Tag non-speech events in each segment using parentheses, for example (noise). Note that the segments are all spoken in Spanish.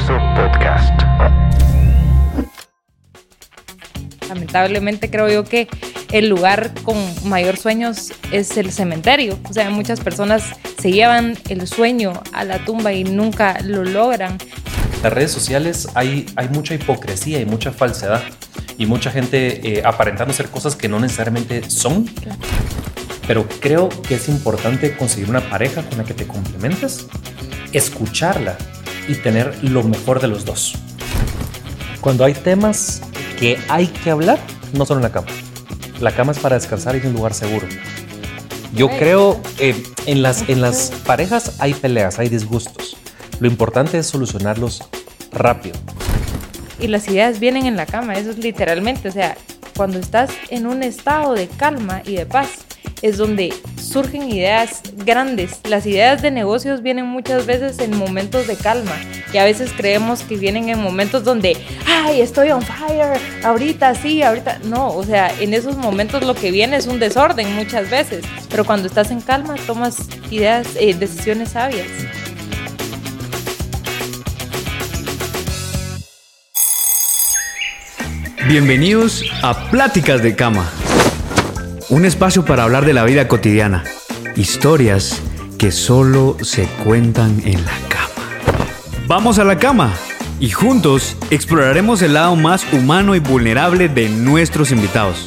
Universo Podcast. Lamentablemente creo yo que el lugar con mayor sueños es el cementerio. O sea, muchas personas se llevan el sueño a la tumba y nunca lo logran. En las redes sociales hay, hay mucha hipocresía y mucha falsedad y mucha gente eh, aparentando ser cosas que no necesariamente son. Pero creo que es importante conseguir una pareja con la que te complementes, escucharla y tener lo mejor de los dos. Cuando hay temas que hay que hablar, no solo en la cama. La cama es para descansar y es un lugar seguro. Yo creo eh, en, las, en las parejas hay peleas, hay disgustos. Lo importante es solucionarlos rápido. Y las ideas vienen en la cama, eso es literalmente, o sea, cuando estás en un estado de calma y de paz, es donde surgen ideas grandes. Las ideas de negocios vienen muchas veces en momentos de calma y a veces creemos que vienen en momentos donde, ay, estoy on fire, ahorita sí, ahorita no, o sea, en esos momentos lo que viene es un desorden muchas veces, pero cuando estás en calma tomas ideas, eh, decisiones sabias. Bienvenidos a Pláticas de Cama, un espacio para hablar de la vida cotidiana, historias que solo se cuentan en la cama. Vamos a la cama y juntos exploraremos el lado más humano y vulnerable de nuestros invitados.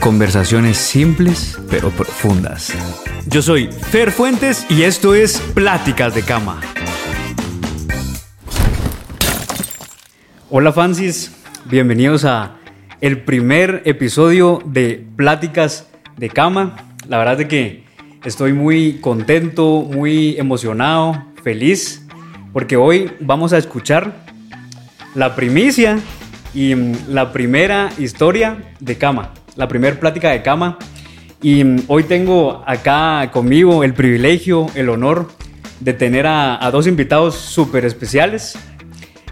Conversaciones simples pero profundas. Yo soy Fer Fuentes y esto es Pláticas de Cama. Hola Francis, bienvenidos a el primer episodio de Pláticas de Cama. La verdad es que estoy muy contento, muy emocionado, feliz, porque hoy vamos a escuchar la primicia y mm, la primera historia de cama, la primera plática de cama. Y mm, hoy tengo acá conmigo el privilegio, el honor de tener a, dos invitados súper especiales.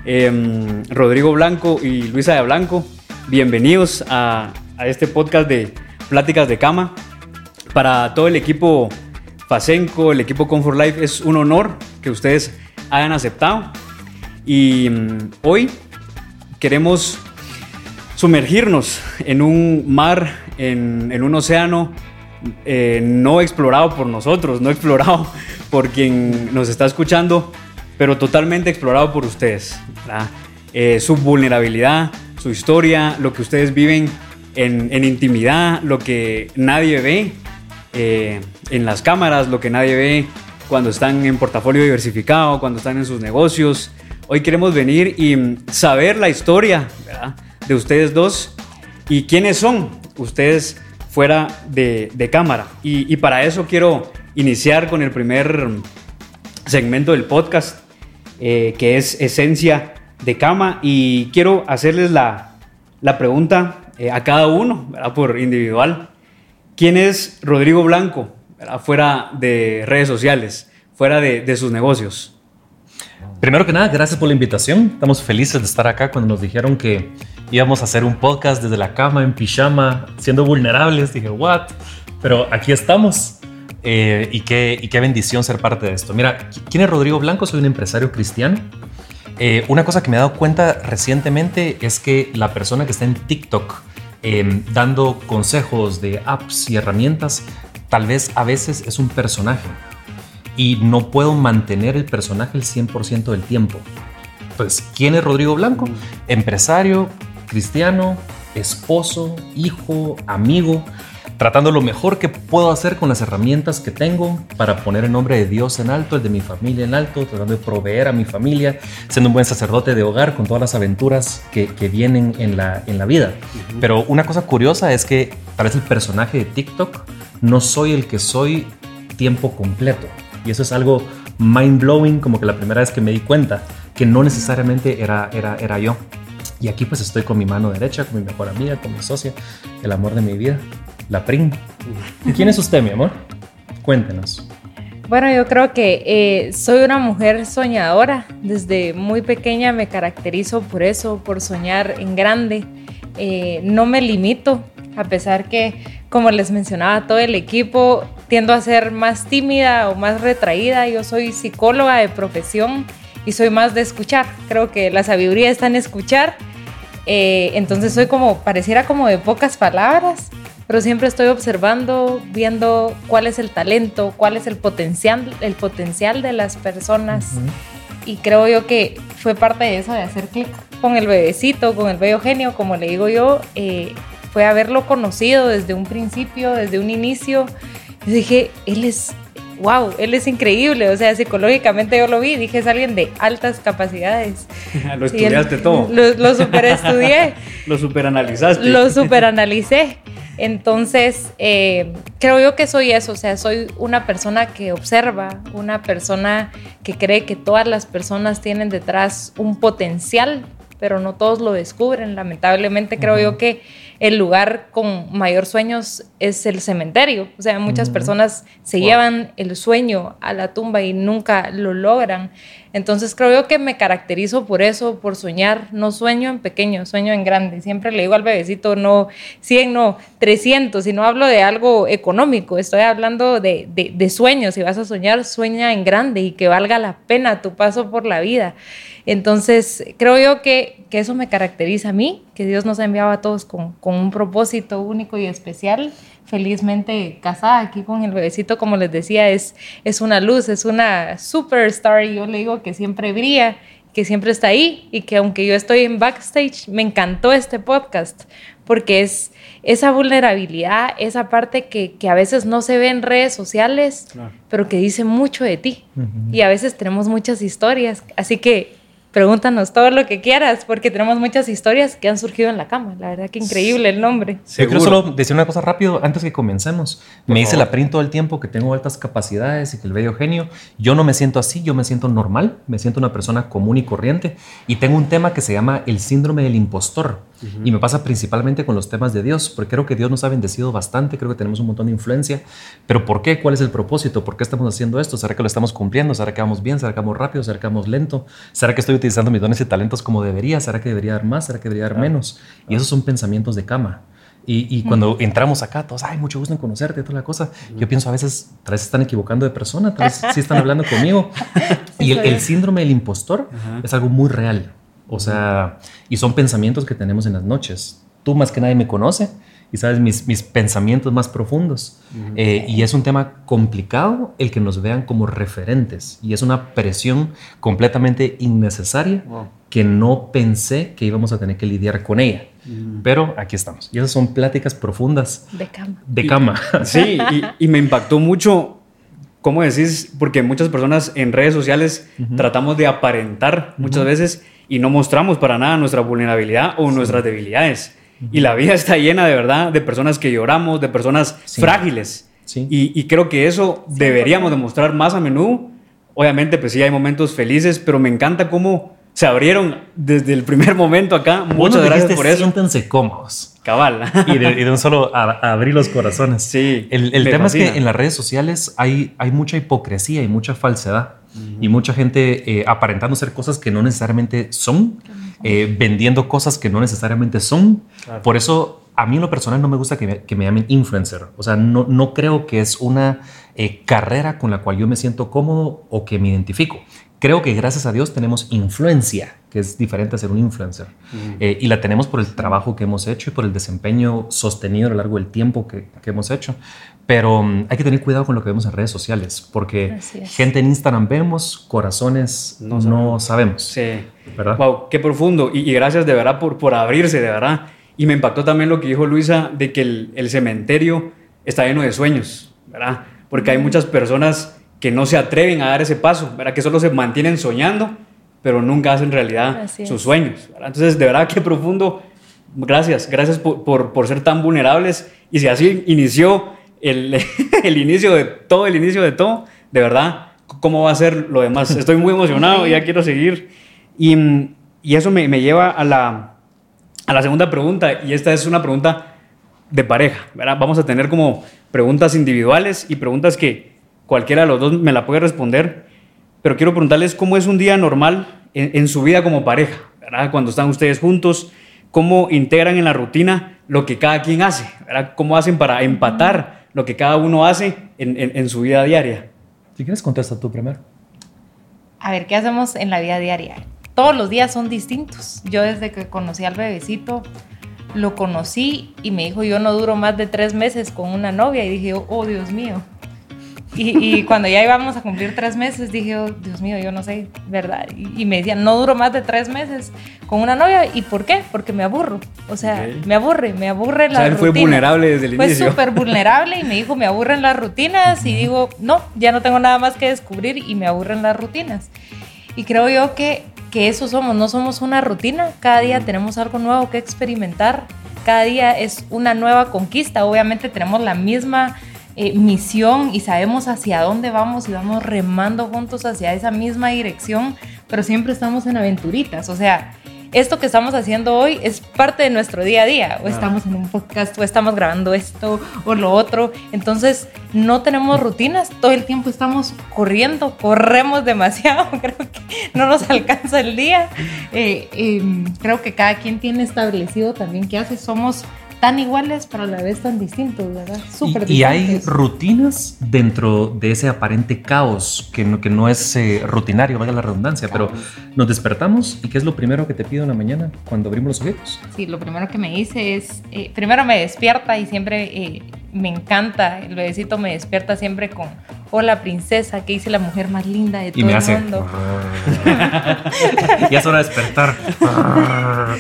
Em, Rodrigo Blanco y Luisa de Blanco. Bienvenidos a, este podcast de Pláticas de Cama. Para todo el equipo Facenco, el equipo Comfort Life, es un honor que ustedes hayan aceptado. Y um, hoy queremos sumergirnos en un mar, en, en un océano eh, no explorado por nosotros, no explorado (laughs) por quien nos está escuchando, pero totalmente explorado por ustedes. Eh, su vulnerabilidad, su historia, lo que ustedes viven en, en intimidad, lo que nadie ve eh, en las cámaras, lo que nadie ve cuando están en portafolio diversificado, cuando están en sus negocios. Hoy queremos venir y saber la historia ¿verdad? de ustedes dos y quiénes son ustedes fuera de, de cámara. Y, y para eso quiero iniciar con el primer segmento del podcast eh, que es esencia de cama. Y quiero hacerles la, la pregunta eh, a cada uno, ¿verdad? por individual. ¿Quién es Rodrigo Blanco ¿verdad? fuera de redes sociales, fuera de, de sus negocios? Primero que nada, gracias por la invitación. Estamos felices de estar acá cuando nos dijeron que íbamos a hacer un podcast desde la cama, en pijama, siendo vulnerables. Dije, ¿what? Pero aquí estamos. Eh, y, qué, y, qué, bendición ser parte de esto. Mira, ¿quién es Rodrigo Blanco? Soy un empresario cristiano. Eh, una cosa que me he dado cuenta recientemente es que la persona que está en TikTok eh, dando consejos de apps y herramientas, tal vez a veces es un personaje y no puedo mantener el personaje el 100% del tiempo. Pues, ¿quién es Rodrigo Blanco? Empresario, cristiano, esposo, hijo, amigo tratando lo mejor que puedo hacer con las herramientas que tengo para poner el nombre de Dios en alto, el de mi familia en alto, tratando de proveer a mi familia, siendo un buen sacerdote de hogar con todas las aventuras que, que vienen en la, en la vida. Uh -huh. Pero una cosa curiosa es que vez el personaje de TikTok no soy el que soy tiempo completo. Y eso es algo mind blowing, como que la primera vez que me di cuenta que no necesariamente era, era, era yo. Y aquí pues estoy con mi mano derecha, con mi mejor amiga, con mi socia, el amor de mi vida, la PRIM. ¿Y quién es usted, mi amor? Cuéntenos. Bueno, yo creo que eh, soy una mujer soñadora. Desde muy pequeña me caracterizo por eso, por soñar en grande. Eh, no me limito, a pesar que, como les mencionaba, todo el equipo tiendo a ser más tímida o más retraída. Yo soy psicóloga de profesión y soy más de escuchar. Creo que la sabiduría está en escuchar. Eh, entonces soy como, pareciera como de pocas palabras, pero siempre estoy observando, viendo cuál es el talento, cuál es el potencial, el potencial de las personas. Y creo yo que fue parte de eso, de hacer clic con el bebecito, con el bello genio, como le digo yo, eh, fue haberlo conocido desde un principio, desde un inicio. Y dije, él es, wow, él es increíble. O sea, psicológicamente yo lo vi, dije, es alguien de altas capacidades. (laughs) lo estudiaste todo. Lo, lo super estudié. (laughs) lo super analizaste. Lo super analicé. Entonces, eh, creo yo que soy eso, o sea, soy una persona que observa, una persona que cree que todas las personas tienen detrás un potencial, pero no todos lo descubren. Lamentablemente, creo yo que el lugar con mayor sueños es el cementerio. O sea, muchas personas se llevan el sueño a la tumba y nunca lo logran. Entonces creo yo que me caracterizo por eso, por soñar. No sueño en pequeño, sueño en grande. Siempre le digo al bebecito, no 100, no 300. Y no hablo de algo económico, estoy hablando de, de, de sueños. Si vas a soñar, sueña en grande y que valga la pena tu paso por la vida. Entonces, creo yo que, que, eso me caracteriza a mí, que Dios nos ha enviado a todos con, con, un propósito único y especial. Felizmente casada aquí con el bebecito, como les decía, es, es una luz, es una superstar y yo le digo que siempre brilla, que siempre está ahí y que aunque yo estoy en backstage, me encantó este podcast porque es esa vulnerabilidad, esa parte que, que a veces no se ve en redes sociales, claro. pero que dice mucho de ti. Uh -huh. Y a veces tenemos muchas historias, así que pregúntanos todo lo que quieras, porque tenemos muchas historias que han surgido en la cama. La verdad que increíble el nombre. Yo quiero solo decir una cosa rápido antes que comencemos. Por me dice la print todo el tiempo que tengo altas capacidades y que el bello genio. Yo no me siento así, yo me siento normal, me siento una persona común y corriente. Y tengo un tema que se llama el síndrome del impostor. Uh -huh. Y me pasa principalmente con los temas de Dios, porque creo que Dios nos ha bendecido bastante, creo que tenemos un montón de influencia. Pero ¿por qué? ¿Cuál es el propósito? ¿Por qué estamos haciendo esto? ¿Será que lo estamos cumpliendo? ¿Será que vamos bien? ¿Será que vamos rápido? ¿Será que vamos lento? ¿Será que estoy utilizando mis dones y talentos como debería? ¿Será que debería dar más? ¿Será que debería dar menos? Y esos son pensamientos de cama. Y, y, cuando entramos acá, todos, ay, mucho gusto en conocerte, toda la cosa. Yo pienso a veces, tal vez están equivocando de persona, tal vez sí están hablando conmigo. (laughs) y el, el, síndrome del impostor es algo muy real. O sea, y son pensamientos que tenemos en las noches. Tú más que nadie me conoce y sabes mis, mis pensamientos más profundos. Uh -huh. eh, y es un tema complicado el que nos vean como referentes. Y es una presión completamente innecesaria wow. que no pensé que íbamos a tener que lidiar con ella. Uh -huh. Pero aquí estamos. Y esas son pláticas profundas. De cama. De cama. Y, sí, y, y, me impactó mucho. ¿Cómo decís? Porque muchas personas en redes sociales uh -huh. tratamos de aparentar muchas veces y no mostramos para nada nuestra vulnerabilidad o sí. nuestras debilidades. Y la vida está llena de verdad de personas que lloramos, de personas sí. frágiles. Sí. Y, y, creo que eso sí, deberíamos demostrar más a menudo. Obviamente, pues sí, hay momentos felices, pero me encanta cómo se abrieron desde el primer (laughs) momento acá. Muchas bueno, gracias por eso. Siéntense cómodos. Cabal. y, de, y de un solo a, a abrir los corazones. Sí. El, el tema fascina. es que en las redes sociales hay, hay mucha hipocresía y mucha falsedad. Uh -huh. Y mucha gente eh, aparentando ser cosas que no necesariamente son, eh, vendiendo cosas que no necesariamente son. Claro. Por eso a mí en lo personal no me gusta que me, que me llamen influencer. O sea, no, no creo que es una eh, carrera con la cual yo me siento cómodo o que me identifico. Creo que gracias a Dios tenemos influencia, que es diferente a ser un influencer. Mm. Eh, y la tenemos por el trabajo que hemos hecho y por el desempeño sostenido a lo largo del tiempo que, que hemos hecho. Pero um, hay que tener cuidado con lo que vemos en redes sociales, porque gente en Instagram vemos, corazones no, no sabemos. Sí. ¿Verdad? Wow, qué profundo. Y, y, gracias de verdad por, por abrirse, de verdad. Y me impactó también lo que dijo Luisa de que el, el cementerio está lleno de sueños, ¿verdad? Porque hay muchas personas que no se atreven a dar ese paso, ¿verdad? Que solo se mantienen soñando, pero nunca hacen realidad sus sueños. ¿verdad? Entonces, de verdad, qué profundo. Gracias, gracias por, por, por ser tan vulnerables. Y si así inició el, (laughs) el, inicio de todo, el inicio de todo, de verdad, ¿cómo va a ser lo demás? Estoy muy emocionado, ya quiero seguir. Y, y eso me, me lleva a la, a la segunda pregunta, y esta es una pregunta de pareja, ¿verdad? Vamos a tener como preguntas individuales y preguntas que cualquiera de los dos me la puede responder, pero quiero preguntarles cómo es un día normal en, en su vida como pareja, ¿verdad? Cuando están ustedes juntos, cómo integran en la rutina lo que cada quien hace, ¿verdad? Cómo hacen para empatar lo que cada uno hace en, en, en su vida diaria. Si quieres, contesta tú primero. a ver, ¿qué hacemos en la vida diaria? Todos los días son distintos. Yo desde que conocí al bebecito, lo conocí y me dijo, yo no duro más de tres meses con una novia. Y dije, oh, Dios mío. Y, cuando ya íbamos a cumplir tres meses, dije, oh, Dios mío, yo no sé, ¿verdad? Y, me decían, no duro más de tres meses con una novia. ¿Y por qué? Porque me aburro. O sea, me aburre, me aburre la o sea, él fue vulnerable desde el inicio. Fue súper vulnerable y me dijo, me aburren las rutinas. Y digo, no, ya no tengo nada más que descubrir y me aburren las rutinas. Y creo yo que, que eso somos, no somos una rutina. Cada día tenemos algo nuevo que experimentar. Cada día es una nueva conquista. Obviamente tenemos la misma eh, misión y sabemos hacia dónde vamos y vamos remando juntos hacia esa misma dirección, pero siempre estamos en aventuritas. O sea, esto que estamos haciendo hoy es parte de nuestro día a día. O estamos en un podcast, o estamos grabando esto o lo otro. Entonces, no tenemos rutinas. Todo el tiempo estamos corriendo, corremos demasiado. (laughs) Creo que no nos alcanza el día. Eh, em, creo que cada quien tiene establecido también qué hace. Somos tan iguales, pero a la vez tan distintos, ¿verdad? Súper y, y, hay rutinas dentro de ese aparente caos que no, que no es eh, rutinario, valga la redundancia, pero nos despertamos y ¿qué es lo primero que te pido en la mañana cuando abrimos los ojos? Sí, lo primero que me hice es, eh, primero me despierta y siempre eh, me encanta, el bebecito me despierta siempre con hola princesa, que hice la mujer más linda de todo el mundo. (laughs) ya es hora de despertar. (laughs)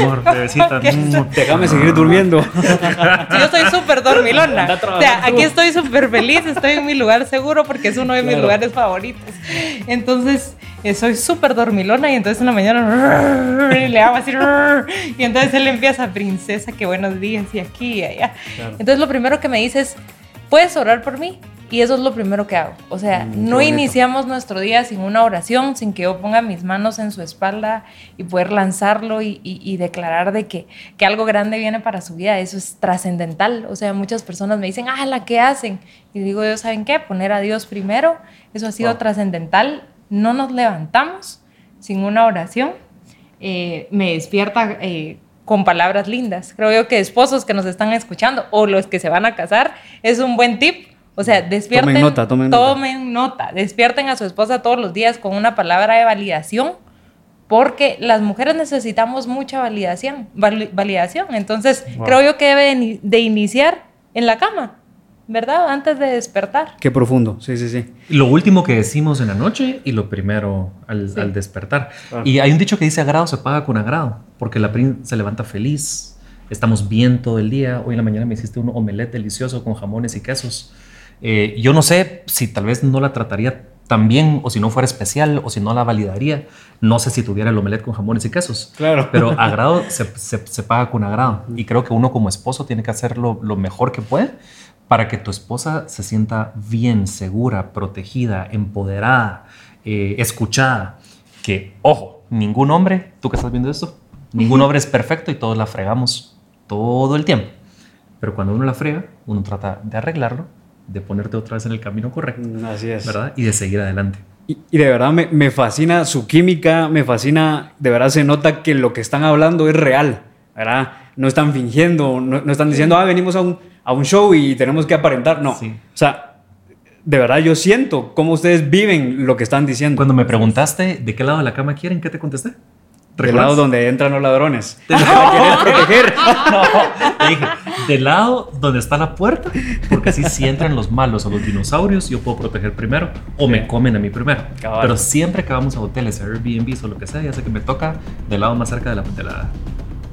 Amor, bebecita. Déjame seguir durmiendo. (laughs) Yo soy súper dormilona. O sea, aquí estoy súper feliz, estoy en mi lugar seguro porque es uno de mis lugares favoritos. Entonces, eh, soy súper dormilona y entonces en la mañana le hago así y entonces él empieza, princesa, qué buenos días y aquí y allá. Entonces lo primero que me dice es, ¿puedes orar por mí? Y eso es lo primero que hago. O sea, mm, no iniciamos nuestro día sin una oración, sin que yo ponga mis manos en su espalda y poder lanzarlo y, declarar de que, que, algo grande viene para su vida. Eso es trascendental. O sea, muchas personas me dicen, ah, ¿la qué hacen? Y digo, yo, ¿saben qué? Poner a Dios primero. Eso ha sido trascendental. No nos levantamos sin una oración. Eh, me despierta eh, con palabras lindas. Creo yo que esposos que nos están escuchando o los que se van a casar, es un buen tip o sea, despierten. Tomen nota, tomen, tomen nota. Despierten a su esposa todos los días con una palabra de validación, porque las mujeres necesitamos mucha validación. validación. Entonces, creo yo que debe de iniciar en la cama. ¿verdad? Antes de despertar. Qué profundo, sí, sí, sí. Lo último que decimos en la noche y lo primero al, despertar. Ah. Y hay un dicho que dice agrado se paga con agrado, porque la prin se levanta feliz, estamos bien todo el día. Hoy en la mañana me hiciste un omelette delicioso con jamones y quesos. Eh, yo no sé si tal vez no la trataría tan bien o si no fuera especial o si no la validaría. No sé si tuviera el omelette con jamones y quesos. Claro. Pero agrado (laughs) se, se, paga con agrado. Y creo que uno como esposo tiene que hacerlo lo mejor que puede para que tu esposa se sienta bien, segura, protegida, empoderada, eh, escuchada. Que, ojo, ningún hombre, tú que estás viendo esto, ningún (laughs) hombre es perfecto y todos la fregamos todo el tiempo. Pero cuando uno la frega, uno trata de arreglarlo de ponerte otra vez en el camino correcto. Así es. ¿Verdad? Y de seguir adelante. Y, de verdad me, me, fascina su química, me fascina, de verdad se nota que lo que están hablando es real, ¿verdad? No están fingiendo, no, están diciendo, ah, venimos a un, a un, show y tenemos que aparentar. No. O sea, de verdad yo siento cómo ustedes viven lo que están diciendo. Cuando me preguntaste de qué lado de la cama quieren, ¿qué te contesté? Del lado donde entran los ladrones. ¿La quieres proteger? (laughs) No, dije, del lado donde está la puerta, porque así si entran los malos o los dinosaurios, yo puedo proteger primero o me comen a mí primero. Pero siempre que vamos a hoteles, Airbnb o lo que sea, ya sé que me toca del lado más cerca de la, de la,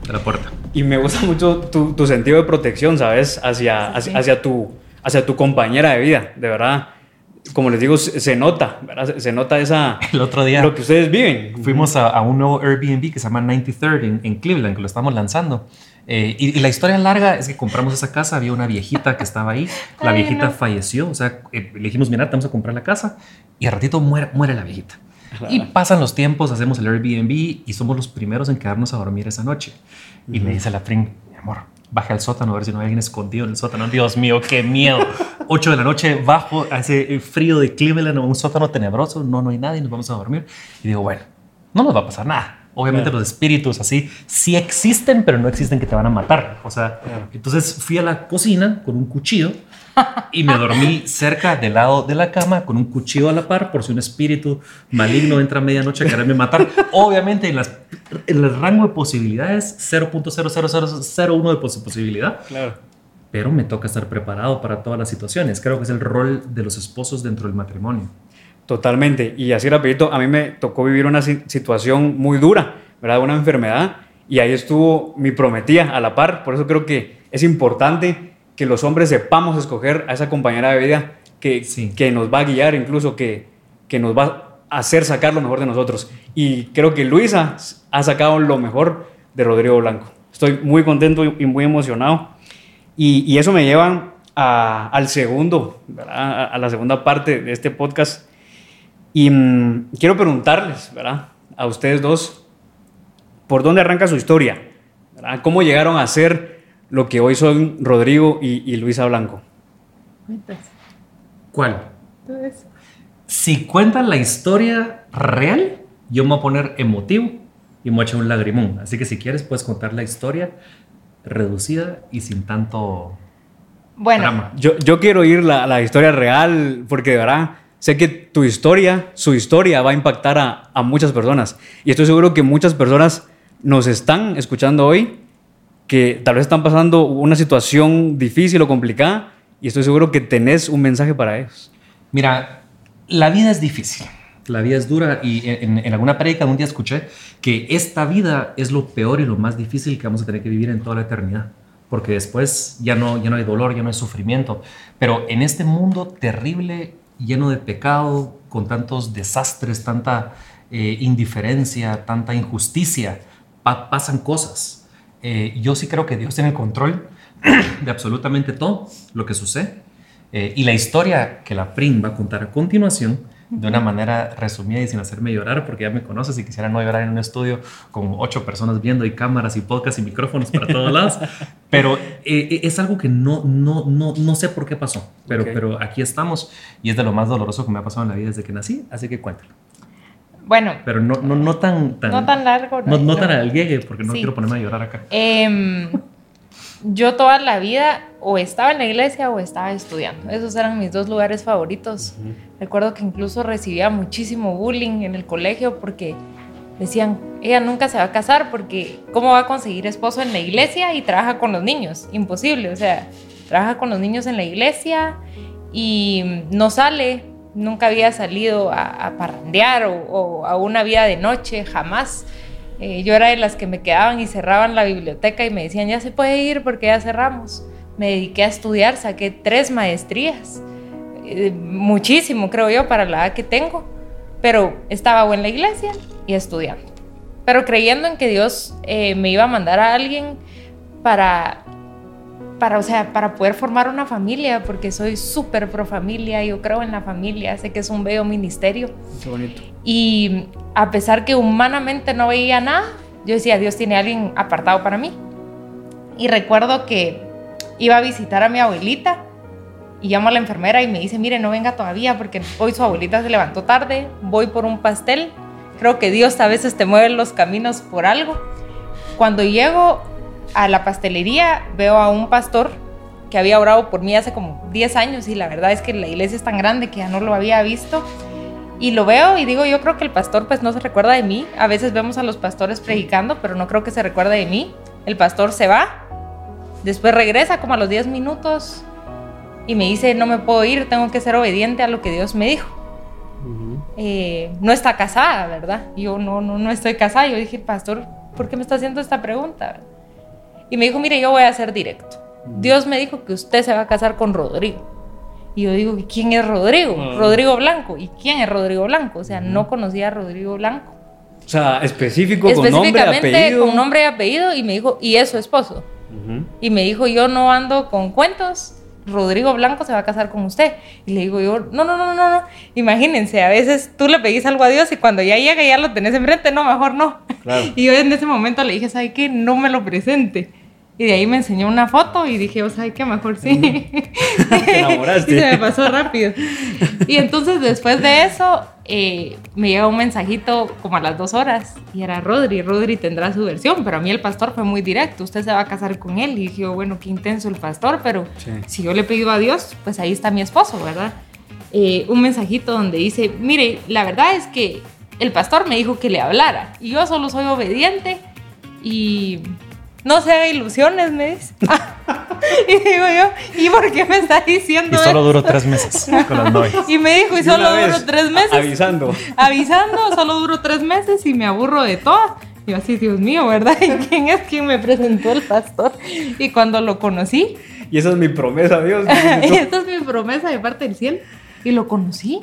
de la puerta. Y me gusta mucho tu, tu sentido de protección, ¿sabes? Hacia, hacia, hacia, tu, hacia tu compañera de vida, de verdad como les digo, se, nota, ¿verdad? Se, nota esa... (laughs) El otro día... Lo que ustedes viven. Fuimos a, un nuevo Airbnb que se llama 93rd en, en Cleveland, que lo estamos lanzando. Eh, y, la historia larga es que compramos esa casa, había una viejita que estaba ahí, la viejita falleció, o sea, eh, le dijimos, mira, vamos a comprar la casa, y al ratito muere, muere la viejita. Y pasan los tiempos, hacemos el Airbnb y somos los primeros en quedarnos a dormir esa noche. Y me dice la Fring, mi amor, baje al sótano a ver si no hay alguien escondido en el sótano. Dios mío, qué miedo. 8 de la noche, bajo a ese frío de Cleveland, un sótano tenebroso, no, no hay nadie, nos vamos a dormir. Y digo, bueno, no nos va a pasar nada. Obviamente los espíritus así sí existen, pero no existen que te van a matar. O sea, entonces fui a la cocina con un cuchillo y me dormí cerca del lado de la cama con un cuchillo a la par por si un espíritu maligno entra a medianoche a quererme matar. Obviamente en, las, en el rango de posibilidades 0.00001 de posibilidad. Claro. Pero me toca estar preparado para todas las situaciones. Creo que es el rol de los esposos dentro del matrimonio. Totalmente. Y así rapidito, a mí me tocó vivir una situación muy dura, ¿verdad? Una enfermedad. Y ahí estuvo mi prometida a la par. Por eso creo que es importante que los hombres sepamos escoger a esa compañera de vida que, que nos va a guiar, incluso que, que nos va a hacer sacar lo mejor de nosotros. Y creo que Luisa ha sacado lo mejor de Rodrigo Blanco. Estoy muy contento y muy emocionado. Y, y eso me lleva a, al segundo, a, a la segunda parte de este podcast y mm, quiero preguntarles, ¿verdad? A ustedes dos, ¿por dónde arranca su historia? ¿Cómo llegaron a ser lo que hoy son Rodrigo y, Luisa Blanco? ¿Cuál? Si cuentan la historia real, yo me voy a poner emotivo y me voy a echar un lagrimón. Así que si quieres, puedes contar la historia reducida y sin tanto bueno, drama. Yo, yo quiero oír la, la historia real porque de verdad sé que tu historia, su historia va a impactar a, muchas personas. Y estoy seguro que muchas personas nos están escuchando hoy que tal vez están pasando una situación difícil o complicada y estoy seguro que tenés un mensaje para ellos. Mira, la vida es difícil. La vida es dura y en, alguna prédica un día escuché que esta vida es lo peor y lo más difícil que vamos a tener que vivir en toda la eternidad porque después ya no, ya no hay dolor, ya no hay sufrimiento. Pero en este mundo terrible lleno de pecado, con tantos desastres, tanta eh, indiferencia, tanta injusticia, pasan cosas. Eh, yo sí creo que Dios tiene el control (clears throat) de absolutamente todo lo que sucede. Eh, y la historia que la PRIM va a contar a continuación de una manera resumida y sin hacerme llorar, porque ya me conoces y quisiera no llorar en un estudio con ocho personas viendo y cámaras y podcasts y micrófonos para todos lados. (laughs) pero eh, eh, es algo que no, no, no, no sé por qué pasó, pero, pero aquí estamos y es de lo más doloroso que me ha pasado en la vida desde que nací, así que cuéntalo. Bueno. Pero no, no, no tan, tan... No tan largo. No, no, tan al llegue, porque no quiero ponerme a llorar acá. Eh, yo toda la vida o estaba en la iglesia o estaba estudiando. Esos eran mis dos lugares favoritos. Recuerdo que incluso recibía muchísimo bullying en el colegio porque decían, ella nunca se va a casar porque ¿cómo va a conseguir esposo en la iglesia y trabaja con los niños? Imposible, o sea, trabaja con los niños en la iglesia y no sale, nunca había salido a, parrandear o a una vida de noche, jamás. Eh, yo era de las que me quedaban y cerraban la biblioteca y me decían, ya se puede ir porque ya cerramos. Me dediqué a estudiar, saqué tres maestrías, eh, muchísimo creo yo para la edad que tengo, pero estaba en la iglesia y estudiando. Pero creyendo en que Dios eh, me iba a mandar a alguien para para, o sea, para poder formar una familia, porque soy súper pro familia, yo creo en la familia, sé que es un bello ministerio. Qué bonito. Y a pesar que humanamente no veía nada, yo decía, Dios tiene a alguien apartado para mí. Y recuerdo que iba a visitar a mi abuelita y llamo a la enfermera y me dice, mire, no venga todavía porque hoy su abuelita se levantó tarde, voy por un pastel. Creo que Dios a veces te mueve los caminos por algo. Cuando llego, a la pastelería veo a un pastor que había orado por mí hace como 10 años y la verdad es que la iglesia es tan grande que ya no lo había visto. Y lo veo y digo, yo creo que el pastor pues no se recuerda de mí. A veces vemos a los pastores predicando, pero no creo que se recuerde de mí. El pastor se va, después regresa como a los 10 minutos y me dice, no me puedo ir, tengo que ser obediente a lo que Dios me dijo. Eh, no está casada, ¿verdad? Yo no, no, no estoy casada. Yo dije, pastor, ¿por qué me está haciendo esta pregunta? Y me dijo, mire, yo voy a ser directo. Dios me dijo que usted se va a casar con Rodrigo. Y yo digo, ¿quién es Rodrigo? Ah. Rodrigo Blanco. ¿Y quién es Rodrigo Blanco? O sea, no conocía a Rodrigo Blanco. O sea, específico con nombre y apellido. con nombre y apellido. Y me dijo, ¿y es su esposo? Y me dijo, yo no ando con cuentos. Rodrigo Blanco se va a casar con usted. Y le digo yo, no, no, no, no, no. Imagínense, a veces tú le pedís algo a Dios y cuando ya llega ya lo tenés enfrente, no, mejor no. (laughs) Y yo en ese momento le dije, ¿sabe qué? No me lo presente. Y de ahí me enseñó una foto y dije, o sea, qué mejor sí. Te enamoraste. (laughs) y se me pasó rápido. Y entonces después de eso, eh, me llega un mensajito como a las dos horas y era Rodri. Rodri tendrá su versión, pero a mí el pastor fue muy directo. Usted se va a casar con él. Y dije, bueno, qué intenso el pastor, pero Sí. si yo le pido a Dios, pues ahí está mi esposo, ¿verdad? Eh, un mensajito donde dice, mire, la verdad es que el pastor me dijo que le hablara y yo solo soy obediente y no se haga ilusiones, me dice. (laughs) y digo yo, ¿y por qué me está diciendo Y solo duró tres meses con las novias. (laughs) Y me dijo, y solo duró tres meses. Avisando. Avisando, solo duró tres meses y me aburro de todo. Y yo así, Dios mío, ¿verdad? (laughs) ¿Y quién es quien me presentó el pastor? Y cuando lo conocí, Y esa es mi promesa, Dios. y esta es mi promesa de parte del cielo. Y lo conocí.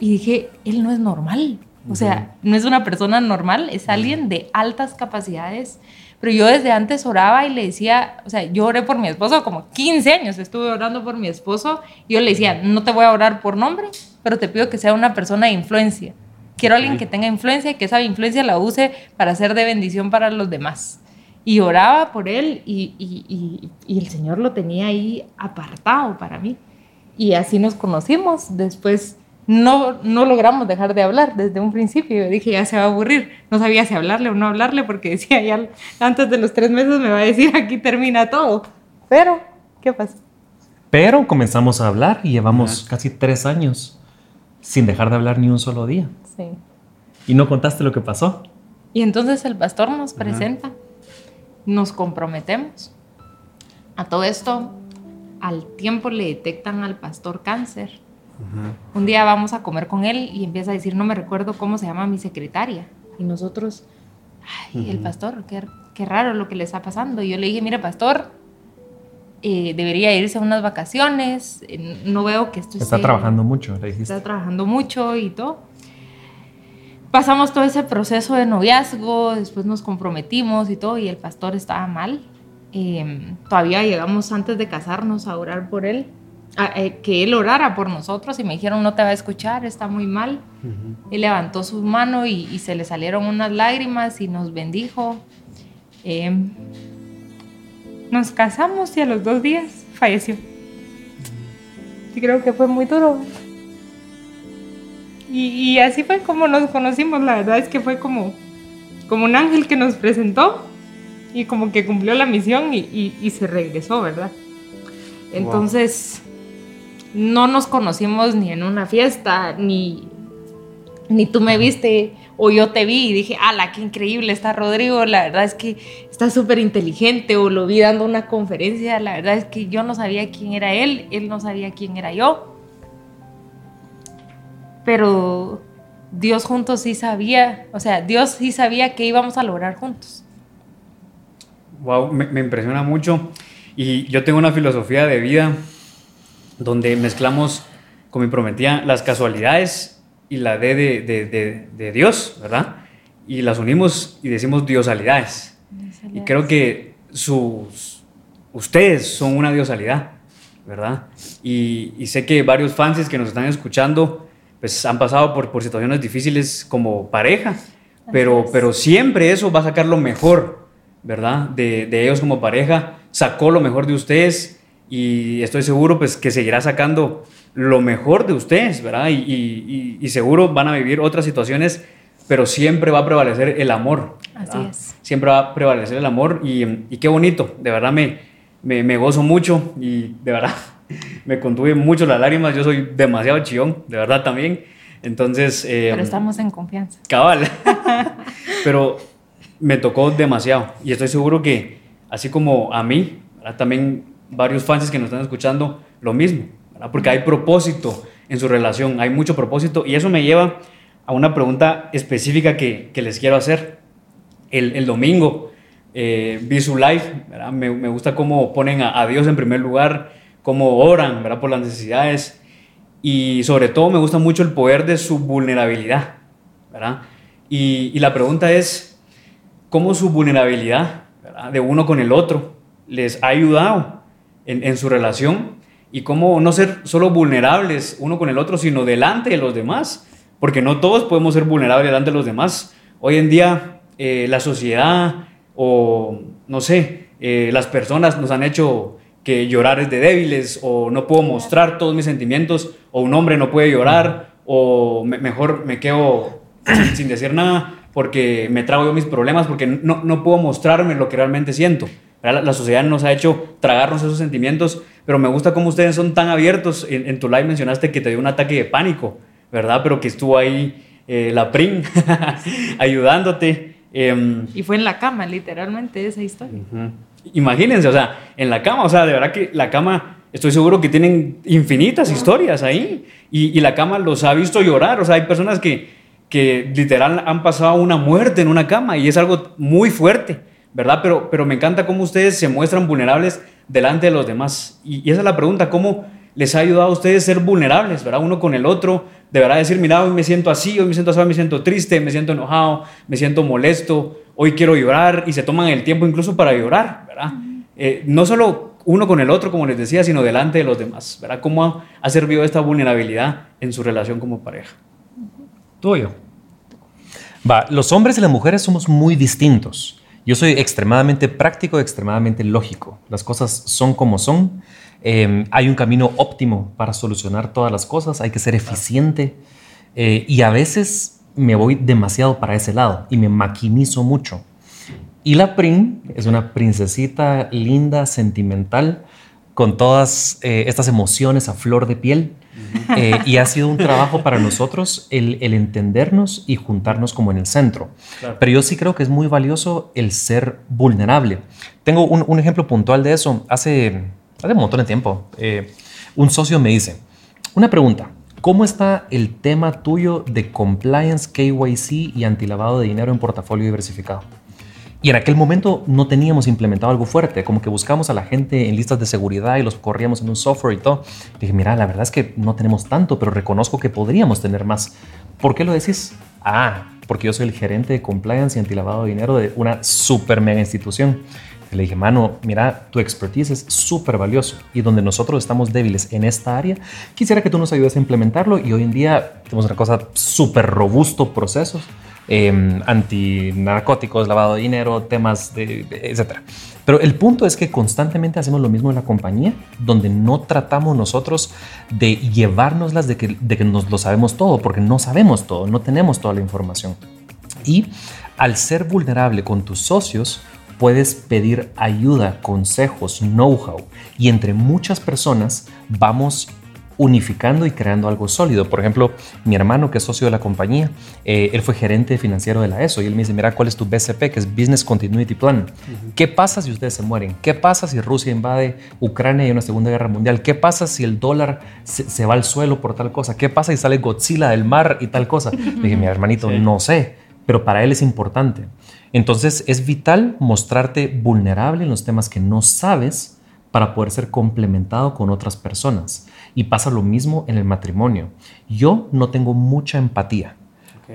Y dije, él no es normal. O sea, no es una persona normal, es alguien de altas capacidades. Pero yo desde antes oraba y le decía, o sea, yo oré por mi esposo como 15 años, estuve orando por mi esposo. Y yo le decía, no te voy a orar por nombre, pero te pido que sea una persona de influencia. Quiero a alguien que tenga influencia y que esa influencia la use para ser de bendición para los demás. Y oraba por él y, y- y- y el Señor lo tenía ahí apartado para mí. Y así nos conocimos. Después no, no logramos dejar de hablar desde un principio. Yo dije, ya se va a aburrir. No sabía si hablarle o no hablarle porque decía, ya antes de los tres meses me va a decir, aquí termina todo. Pero, ¿qué pasa? Pero comenzamos a hablar y llevamos casi tres años sin dejar de hablar ni un solo día. Sí. Y no contaste lo que pasó. Y entonces el pastor nos presenta, nos comprometemos. A todo esto, al tiempo le detectan al pastor cáncer. Un día vamos a comer con él y empieza a decir, no me recuerdo cómo se llama mi secretaria. Y nosotros, ay, el pastor, qué, qué raro lo que le está pasando. Y yo le dije, mire, pastor, eh, debería irse a unas vacaciones, eh, no veo que esto Está esté- trabajando mucho, le dijiste. está trabajando mucho y todo. Pasamos todo ese proceso de noviazgo, después nos comprometimos y todo, y el pastor estaba mal. Eh, todavía llegamos antes de casarnos a orar por él, a- eh, que él orara por nosotros y me dijeron, no te va a escuchar, está muy mal. Él levantó su mano y, y se le salieron unas lágrimas y nos bendijo. Eh, nos casamos y a los dos días falleció. Y creo que fue muy duro. Y, y así fue como nos conocimos. La verdad es que fue como, como un ángel que nos presentó y como que cumplió la misión y, y- y se regresó, ¿verdad? Entonces, no nos conocimos ni en una fiesta, ni, ni tú me viste o yo te vi y dije, ala, qué increíble está Rodrigo, la verdad es que está súper inteligente o lo vi dando una conferencia, la verdad es que yo no sabía quién era él, él no sabía quién era yo. Pero Dios juntos sí sabía, o sea, Dios sí sabía que íbamos a lograr juntos. Wow, me, me impresiona mucho. Y yo tengo una filosofía de vida donde mezclamos con mi prometida las casualidades y la D de, de- de- de Dios, ¿verdad? Y las unimos y decimos diosalidades. Y creo que sus, ustedes son una diosalidad, ¿verdad? Y, y sé que varios fans que nos están escuchando pues han pasado por, por situaciones difíciles como pareja, pero, pero siempre eso va a sacar lo mejor, ¿verdad? De, de ellos como pareja, sacó lo mejor de ustedes y estoy seguro pues que seguirá sacando lo mejor de ustedes, ¿verdad? Y, y- y- seguro van a vivir otras situaciones, pero siempre va a prevalecer el amor. Así ¿verdad? es. Siempre va a prevalecer el amor y, y qué bonito, de verdad me, me, me gozo mucho y de verdad (laughs) me contuve mucho las lágrimas, yo soy demasiado chillón, de verdad también. Entonces, eh, Pero estamos en confianza. Cabal. (laughs) Pero me tocó demasiado. Y estoy seguro que, así como a mí, ¿verdad? también varios fans que nos están escuchando, lo mismo. ¿verdad? Porque hay propósito en su relación, hay mucho propósito. Y eso me lleva a una pregunta específica que, que les quiero hacer. El, el domingo eh, vi su live. Me, me gusta cómo ponen a, a Dios en primer lugar, cómo oran ¿verdad? por las necesidades. Y sobre todo me gusta mucho el poder de su vulnerabilidad, ¿verdad? Y, y la pregunta es, ¿cómo su vulnerabilidad ¿verdad? de uno con el otro les ha ayudado en, en su relación? Y cómo no ser solo vulnerables uno con el otro, sino delante de los demás, porque no todos podemos ser vulnerables delante de los demás. Hoy en día eh, la sociedad o, no sé, eh, las personas nos han hecho que llorar es de débiles o no puedo mostrar todos mis sentimientos o un hombre no puede llorar o mejor me quedo (clears throat) sin, decir nada porque me trago yo mis problemas porque no, no puedo mostrarme lo que realmente siento. La, sociedad nos ha hecho tragarnos esos sentimientos, pero me gusta cómo ustedes son tan abiertos. En, en tu live mencionaste que te dio un ataque de pánico, ¿verdad? Pero que estuvo ahí eh, la PRIN (laughs) ayudándote. Em, y fue en la cama, literalmente, esa historia. Imagínense, o sea, en la cama, o sea, de verdad que la cama, estoy seguro que tienen infinitas historias ahí. Y, y la cama los ha visto llorar, o sea, hay personas que, que literal han pasado una muerte en una cama y es algo muy fuerte. ¿Verdad? Pero, pero me encanta cómo ustedes se muestran vulnerables delante de los demás. Y, esa es la pregunta, ¿cómo les ha ayudado a ustedes a ser vulnerables, ¿verdad? Uno con el otro, de verdad decir, mira, hoy me siento así, hoy me siento así, hoy me siento triste, me siento enojado, me siento molesto, hoy quiero llorar y se toman el tiempo incluso para llorar, ¿verdad? Eh, no solo uno con el otro, como les decía, sino delante de los demás, ¿verdad? ¿Cómo ha, servido esta vulnerabilidad en su relación como pareja? Tuyo. Va, los hombres y las mujeres somos muy distintos. Yo soy extremadamente práctico, extremadamente lógico. Las cosas son como son. Em, hay un camino óptimo para solucionar todas las cosas. Hay que ser eficiente. Eh, y a veces me voy demasiado para ese lado y me maquinizo mucho. Y la Prin es una princesita linda, sentimental, con todas eh, estas emociones a flor de piel. Eh, y ha sido un trabajo para nosotros el, entendernos y juntarnos como en el centro. Pero yo sí creo que es muy valioso el ser vulnerable. Tengo un, ejemplo puntual de eso. Hace, hace un montón de tiempo, eh, un socio me dice, una pregunta, ¿cómo está el tema tuyo de compliance, KYC y antilavado de dinero en portafolio diversificado? Y en aquel momento no teníamos implementado algo fuerte, como que buscamos a la gente en listas de seguridad y los corríamos en un software y todo. Dije, mira, la verdad es que no tenemos tanto, pero reconozco que podríamos tener más. ¿Por qué lo decís? Ah, porque yo soy el gerente de compliance y antilavado de dinero de una super mega institución. le dije, mano, mira, tu expertise es súper valioso y donde nosotros estamos débiles en esta área, quisiera que tú nos ayudes a implementarlo y hoy en día tenemos una cosa súper robusto, procesos eh, antinarcóticos, lavado de dinero, temas de, etc. Pero el punto es que constantemente hacemos lo mismo en la compañía, donde no tratamos nosotros de llevárnoslas de que, de que nos lo sabemos todo, porque no sabemos todo, no tenemos toda la información. Y al ser vulnerable con tus socios, puedes pedir ayuda, consejos, know-how y entre muchas personas vamos unificando y creando algo sólido. Por ejemplo, mi hermano, que es socio de la compañía, eh, él fue gerente financiero de la ESO y él me dice, mira, ¿cuál es tu BCP? Que es Business Continuity Plan. ¿Qué pasa si ustedes se mueren? ¿Qué pasa si Rusia invade Ucrania y hay una Segunda Guerra Mundial? ¿Qué pasa si el dólar se, va al suelo por tal cosa? ¿Qué pasa si sale Godzilla del mar y tal cosa? (laughs) Le dije, mi hermanito, no sé, pero para él es importante. Entonces es vital mostrarte vulnerable en los temas que no sabes para poder ser complementado con otras personas. Y pasa lo mismo en el matrimonio. Yo no tengo mucha empatía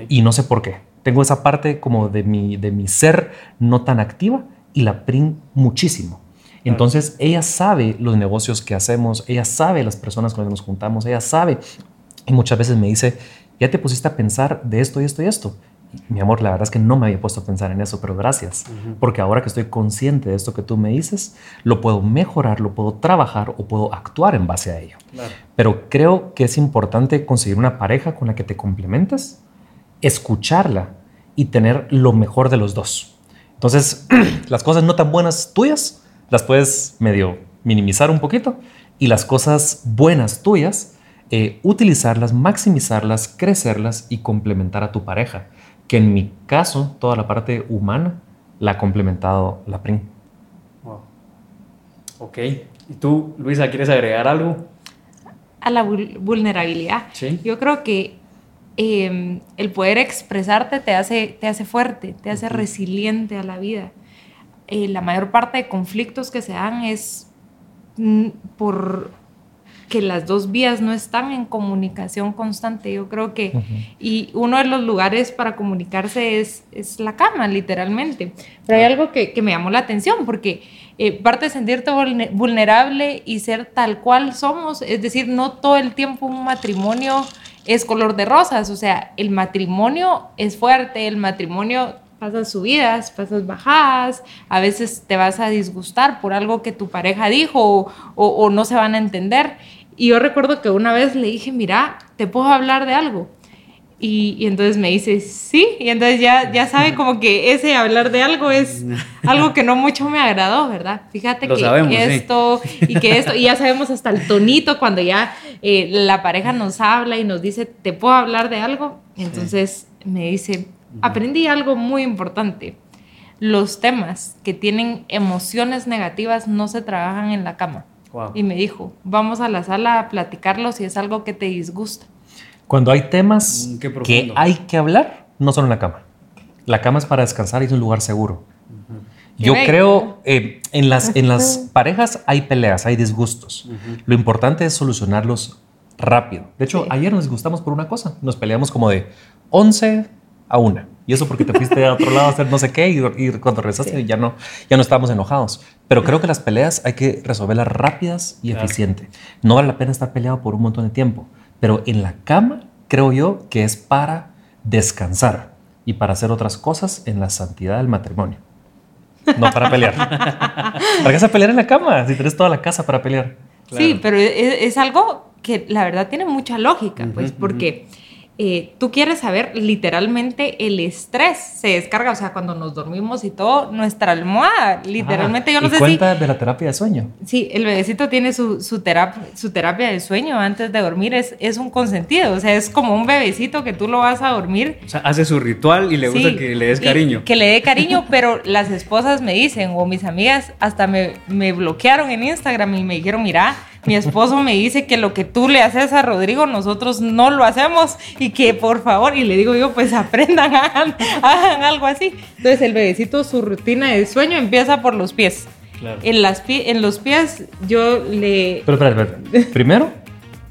y no sé por qué. Tengo esa parte como de mi, de mi ser no tan activa y la PRIN muchísimo. Entonces ella sabe los negocios que hacemos, ella sabe las personas con las que nos juntamos, ella sabe. Y muchas veces me dice, ya te pusiste a pensar de esto y esto y esto mi amor, la verdad es que no me había puesto a pensar en eso, pero gracias, porque ahora que estoy consciente de esto que tú me dices, lo puedo mejorar, lo puedo trabajar o puedo actuar en base a ello. Pero creo que es importante conseguir una pareja con la que te complementes, escucharla y tener lo mejor de los dos. Entonces, (clears throat) las cosas no tan buenas tuyas las puedes medio minimizar un poquito y las cosas buenas tuyas, eh, utilizarlas, maximizarlas, crecerlas y complementar a tu pareja que en mi caso, toda la parte humana la ha complementado la PRIN. Wow. Ok. ¿Y tú, Luisa, quieres agregar algo? A la vulnerabilidad. ¿Sí? Yo creo que em, el poder expresarte te hace, te hace fuerte, te hace resiliente a la vida. Eh, la mayor parte de conflictos que se dan es mm, por que las dos vías no están en comunicación constante. Yo creo que, y uno de los lugares para comunicarse es, es la cama, literalmente. Pero hay algo que, que me llamó la atención, porque eh, parte de sentirte vulnerable y ser tal cual somos, es decir, no todo el tiempo un matrimonio es color de rosas, o sea, el matrimonio es fuerte, el matrimonio pasas subidas, pasas bajadas, a veces te vas a disgustar por algo que tu pareja dijo o, no se van a entender. Y yo recuerdo que una vez le dije, mira, ¿te puedo hablar de algo? Y, entonces me dice, sí, y entonces ya, ya sabe como que ese hablar de algo es (laughs) algo que no mucho me agradó, ¿verdad? Fíjate que esto y que esto, y ya sabemos hasta el tonito cuando ya eh, la pareja nos habla y nos dice, ¿te puedo hablar de algo? Entonces me dice, aprendí algo muy importante. Los temas que tienen emociones negativas no se trabajan en la cama. Y me dijo, vamos a la sala a platicarlo si es algo que te disgusta. Cuando hay temas mm, que hay que hablar, no son en la cama. La cama es para descansar y es un lugar seguro. Yo creo, eh, en, las, en las (laughs) parejas hay peleas, hay disgustos. Lo importante es solucionarlos rápido. De hecho, ayer nos disgustamos por una cosa. Nos peleamos como de 11 a una. Y eso porque te fuiste a otro lado a hacer no sé qué y, cuando regresaste ya no, ya no estábamos enojados. Pero creo que las peleas hay que resolverlas rápidas y eficiente. No vale la pena estar peleado por un montón de tiempo. Pero en la cama creo yo que es para descansar y para hacer otras cosas en la santidad del matrimonio. No para pelear. (laughs) ¿Para qué se pelear en la cama si tienes toda la casa para pelear? Sí, pero es, algo que la verdad tiene mucha lógica, pues, porque... Eh, tú quieres saber literalmente el estrés se descarga, o sea, cuando nos dormimos y todo, nuestra almohada, literalmente yo no ¿Y sé cuenta de la terapia de sueño. Sí, el bebecito tiene su, su, terapia, su terapia de sueño antes de dormir, es, es un consentido, o sea, es como un bebecito que tú lo vas a dormir. O sea, hace su ritual y le gusta que le des cariño. Que le dé cariño, (laughs) pero las esposas me dicen, o mis amigas hasta me, me bloquearon en Instagram y me dijeron, mira, mi esposo me dice que lo que tú le haces a Rodrigo, nosotros no lo hacemos y que por favor, y le digo yo, pues aprendan, (laughs) hagan, algo así. Entonces el bebecito, su rutina de sueño empieza por los pies. En, las en los pies yo le... Pero espera, espera. Primero,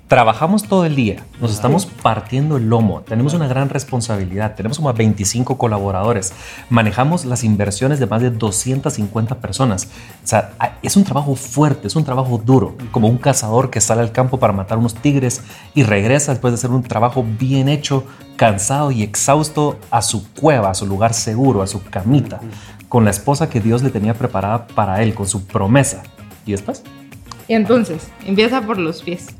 Trabajamos todo el día, nos estamos partiendo el lomo, tenemos una gran responsabilidad, tenemos como 25 colaboradores, manejamos las inversiones de más de 250 personas. O sea, es un trabajo fuerte, es un trabajo duro, como un cazador que sale al campo para matar unos tigres y regresa después de hacer un trabajo bien hecho, cansado y exhausto a su cueva, a su lugar seguro, a su camita, con la esposa que Dios le tenía preparada para él, con su promesa. ¿Y después? Y entonces, empieza por los pies.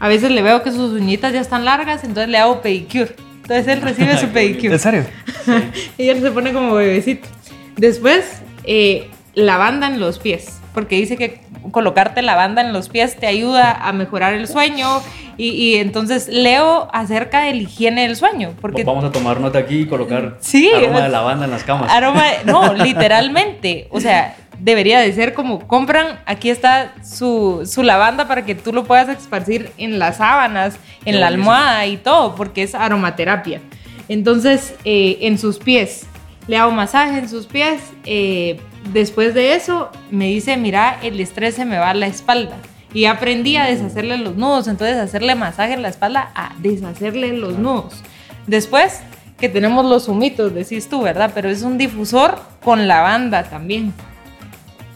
A veces le veo que sus uñitas ya están largas, entonces le hago pedicure. Entonces él recibe su (laughs) pedicure. ¿En serio? (laughs) y él se pone como bebecito. Después, eh, lavanda en los pies, porque dice que colocarte lavanda en los pies te ayuda a mejorar el sueño. Y, entonces leo acerca de la higiene del sueño. Porque, Vamos a tomar nota aquí y colocar aroma de lavanda en las camas. Aroma, no, (laughs) literalmente. O sea, debería de ser como compran, aquí está su, lavanda para que tú lo puedas esparcir en las sábanas, en la almohada y todo, porque es aromaterapia. Entonces, eh, en sus pies, le hago masaje en sus pies. Eh, después de eso, me dice, mira, el estrés se me va a la espalda. Y aprendí a deshacerle los nudos, entonces hacerle masaje en la espalda a deshacerle los nudos. Después, que tenemos los humitos, decís tú, ¿verdad? Pero es un difusor con lavanda también.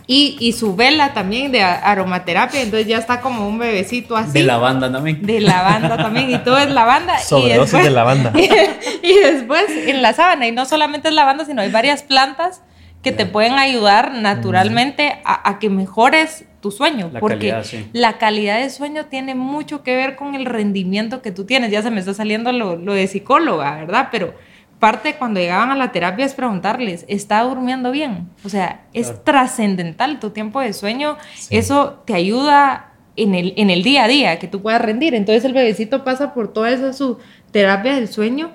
Y, su vela también de aromaterapia, entonces ya está como un bebecito así. De lavanda también. De lavanda también, y todo es lavanda. Sobredosis de lavanda. (laughs) Y, después en la sábana, y no solamente es lavanda, sino hay varias plantas que te pueden ayudar naturalmente a, que mejores tu sueño. porque la calidad de sueño tiene mucho que ver con el rendimiento que tú tienes. Ya se me está saliendo lo, lo de psicóloga, ¿verdad? Pero parte cuando llegaban a la terapia es preguntarles, ¿está durmiendo bien? O sea, es trascendental tu tiempo de sueño, eso te ayuda en el, en el día a día, que tú puedas rendir. Entonces el bebecito pasa por toda esa su terapia del sueño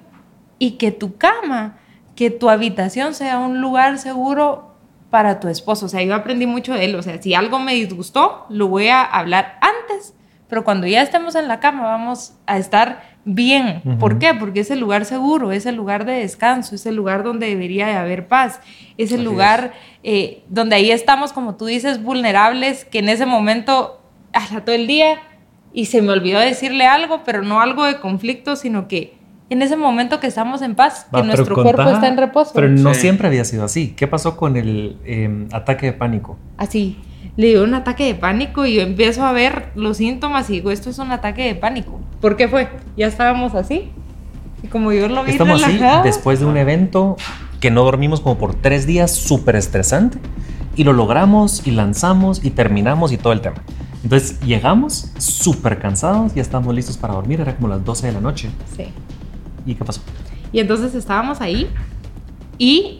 y que tu cama, que tu habitación sea un lugar seguro para tu esposo. O sea, yo aprendí mucho de él. O sea, si algo me disgustó, lo voy a hablar antes, pero cuando ya estemos en la cama vamos a estar bien. ¿Por qué? Porque es el lugar seguro, es el lugar de descanso, es el lugar donde debería de haber paz, es el lugar eh, donde ahí estamos, como tú dices, vulnerables, que en ese momento, hasta todo el día, y se me olvidó decirle algo, pero no algo de conflicto, sino que en ese momento que estamos en paz, que nuestro cuerpo está en reposo. Pero no siempre había sido así. ¿Qué pasó con el em, ataque de pánico? Así le dio un ataque de pánico y yo empiezo a ver los síntomas y digo, esto es un ataque de pánico. ¿Por qué fue? Ya estábamos así. Y como yo lo vi Estamos así después de un evento que no dormimos como por tres días, súper estresante, y lo logramos y lanzamos y terminamos y todo el tema. Entonces llegamos súper cansados, ya estamos listos para dormir, era como las 12 de la noche. Sí. ¿Y qué pasó? Y entonces estábamos ahí y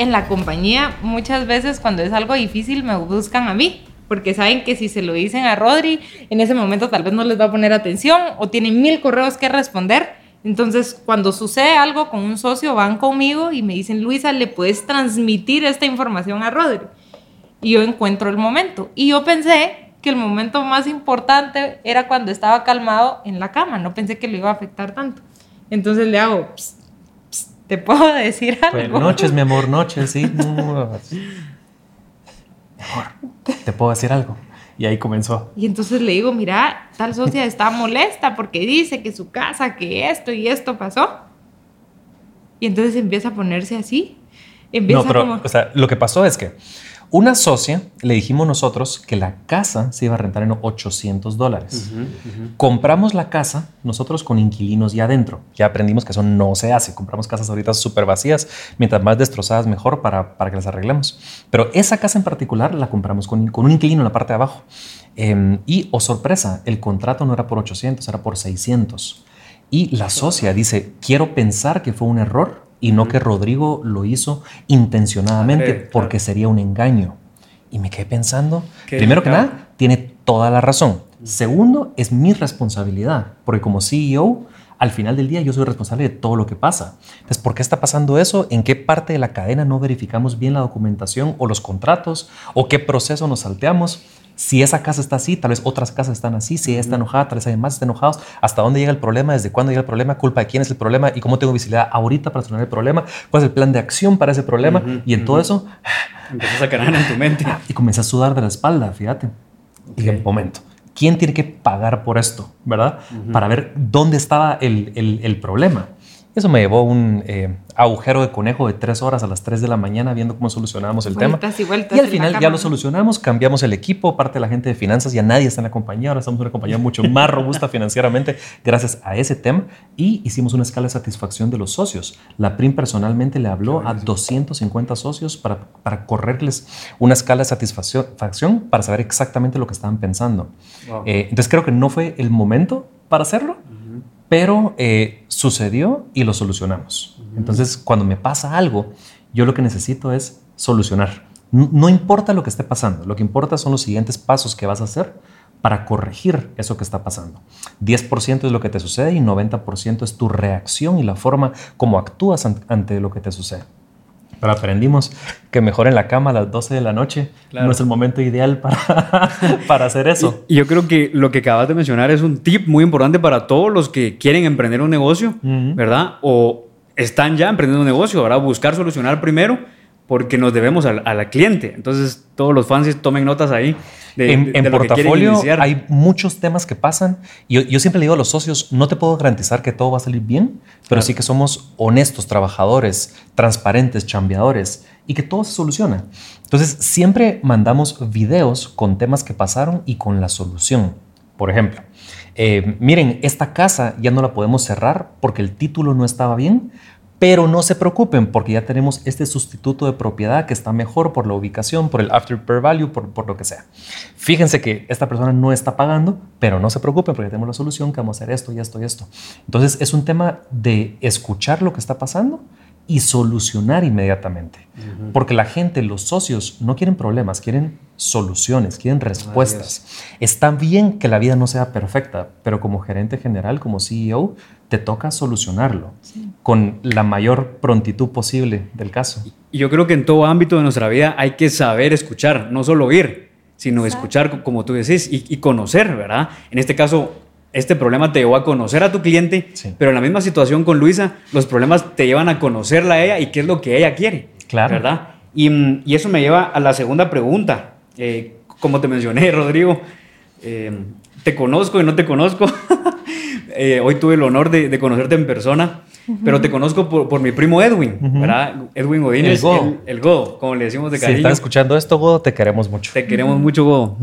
en la compañía muchas veces cuando es algo difícil me buscan a mí, porque saben que si se lo dicen a Rodri, en ese momento tal vez no les va a poner atención o tienen mil correos que responder. Entonces, cuando sucede algo con un socio, van conmigo y me dicen, Luisa, ¿le puedes transmitir esta información a Rodri? Y yo encuentro el momento. Y yo pensé que el momento más importante era cuando estaba calmado en la cama. No pensé que lo iba a afectar tanto. Entonces le hago, "Psst, psst, ¿te puedo decir Fue, algo? noches, mi amor, noches, sí. (laughs) Mi amor, te puedo decir algo. Y ahí comenzó. Y entonces le digo, mira, tal socia está molesta porque dice que su casa, que esto y esto pasó. Y entonces empieza a ponerse así. Empieza No, pero, como... o sea, lo que pasó es que una socia le dijimos nosotros que la casa se iba a rentar en 800 dólares. Compramos la casa nosotros con inquilinos ya adentro. Ya aprendimos que eso no se hace. Compramos casas ahorita súper vacías. Mientras más destrozadas, mejor para, para que las arreglemos. Pero esa casa en particular la compramos con, con un inquilino en la parte de abajo. Eh, y, oh sorpresa, el contrato no era por 800, era por 600. Y la socia dice, quiero pensar que fue un error y no que Rodrigo lo hizo intencionadamente claro. porque sería un engaño. Y me quedé pensando, Qué primero que nada, tiene toda la razón. Segundo, es mi responsabilidad, porque como CEO, al final del día yo soy responsable de todo lo que pasa. Entonces, ¿por qué está pasando eso? ¿En qué parte de la cadena no verificamos bien la documentación o los contratos? ¿O qué proceso nos salteamos? Si esa casa está así, tal vez otras casas están así. Si ella está enojada, tal vez hay más están enojados. ¿Hasta dónde llega el problema? ¿Desde cuándo llega el problema? ¿Culpa de quién es el problema? ¿Y cómo tengo visibilidad ahorita para solucionar el problema? ¿Cuál es el plan de acción para ese problema? Ujú, y en todo ujú. eso, Empiezas a caer en tu mente. (laughs) y comencé a sudar de la espalda, fíjate. Y dije, Ok. momento, ¿quién tiene que pagar por esto? ¿Verdad? Para ver dónde estaba el, el- el problema. Eso me llevó a un eh, agujero de conejo de tres horas a las 3 de la mañana viendo cómo solucionábamos el tema. Y vueltas Y al final ya lo solucionamos, cambiamos el equipo, parte de la gente de finanzas, ya nadie está en la compañía, ahora estamos en una compañía mucho más robusta (laughs) financieramente gracias a ese tema y hicimos una escala de satisfacción de los socios. La PRIM personalmente le habló a 250 socios para, para correrles una escala de satisfacción para saber exactamente lo que estaban pensando. Wow. Eh, entonces creo que no fue el momento para hacerlo, pero eh, sucedió y lo solucionamos. Entonces, cuando me pasa algo, yo lo que necesito es solucionar. N- No importa lo que esté pasando, lo que importa son los siguientes pasos que vas a hacer para corregir eso que está pasando. 10% es lo que te sucede y 90% es tu reacción y la forma como actúas an- ante lo que te sucede. Pero aprendimos que mejor en la cama a las 12 de la noche Claro. no es el momento ideal para, (laughs) para hacer eso. Y yo creo que lo que acabas de mencionar es un tip muy importante para todos los que quieren emprender un negocio, Ujú. ¿verdad? O están ya emprendiendo un negocio, ¿verdad? Buscar solucionar primero porque nos debemos al, al cliente. Entonces, todos los fans tomen notas ahí de, en de- en de lo que quieren portafolio hay muchos temas que pasan. Yo, yo siempre le digo a los socios, no te puedo garantizar que todo va a salir bien, pero Claro. sí que somos honestos, trabajadores, transparentes, chambeadores y que todo se soluciona. Entonces, siempre mandamos videos con temas que pasaron y con la solución. Por ejemplo, eh, miren, esta casa ya no la podemos cerrar porque el título no estaba bien, pero no se preocupen porque ya tenemos este sustituto de propiedad que está mejor por la ubicación, por el afterpay value, por, por lo que sea. Fíjense que esta persona no está pagando, pero no se preocupen porque tenemos la solución que vamos a hacer esto y esto y esto. Entonces es un tema de escuchar lo que está pasando y solucionar inmediatamente. Porque la gente, los socios, no quieren problemas, quieren soluciones, quieren respuestas. Está bien que la vida no sea perfecta, pero como gerente general, como CEO, te toca solucionarlo con la mayor prontitud posible del caso. Y yo creo que en todo ámbito de nuestra vida hay que saber escuchar, no solo oír, sino escuchar, co- como tú decís, y, y conocer, ¿verdad? En este caso, este problema te llevó a conocer a tu cliente, Sí. pero en la misma situación con Luisa, los problemas te llevan a conocerla a ella y qué es lo que ella quiere, Claro. ¿verdad? Y, mm, y eso me lleva a la segunda pregunta. Eh, como te mencioné, (laughs) Rodrigo, eh, te conozco y no te conozco. (laughs) Eh, hoy tuve el honor de, de conocerte en persona, pero te conozco por, por mi primo Edwin, Ujú. ¿verdad? Edwin Godínez, El Godo. el, el Godo, como le decimos de Si cariño. estás escuchando esto, Godo, te queremos mucho. Te queremos mucho, Godo.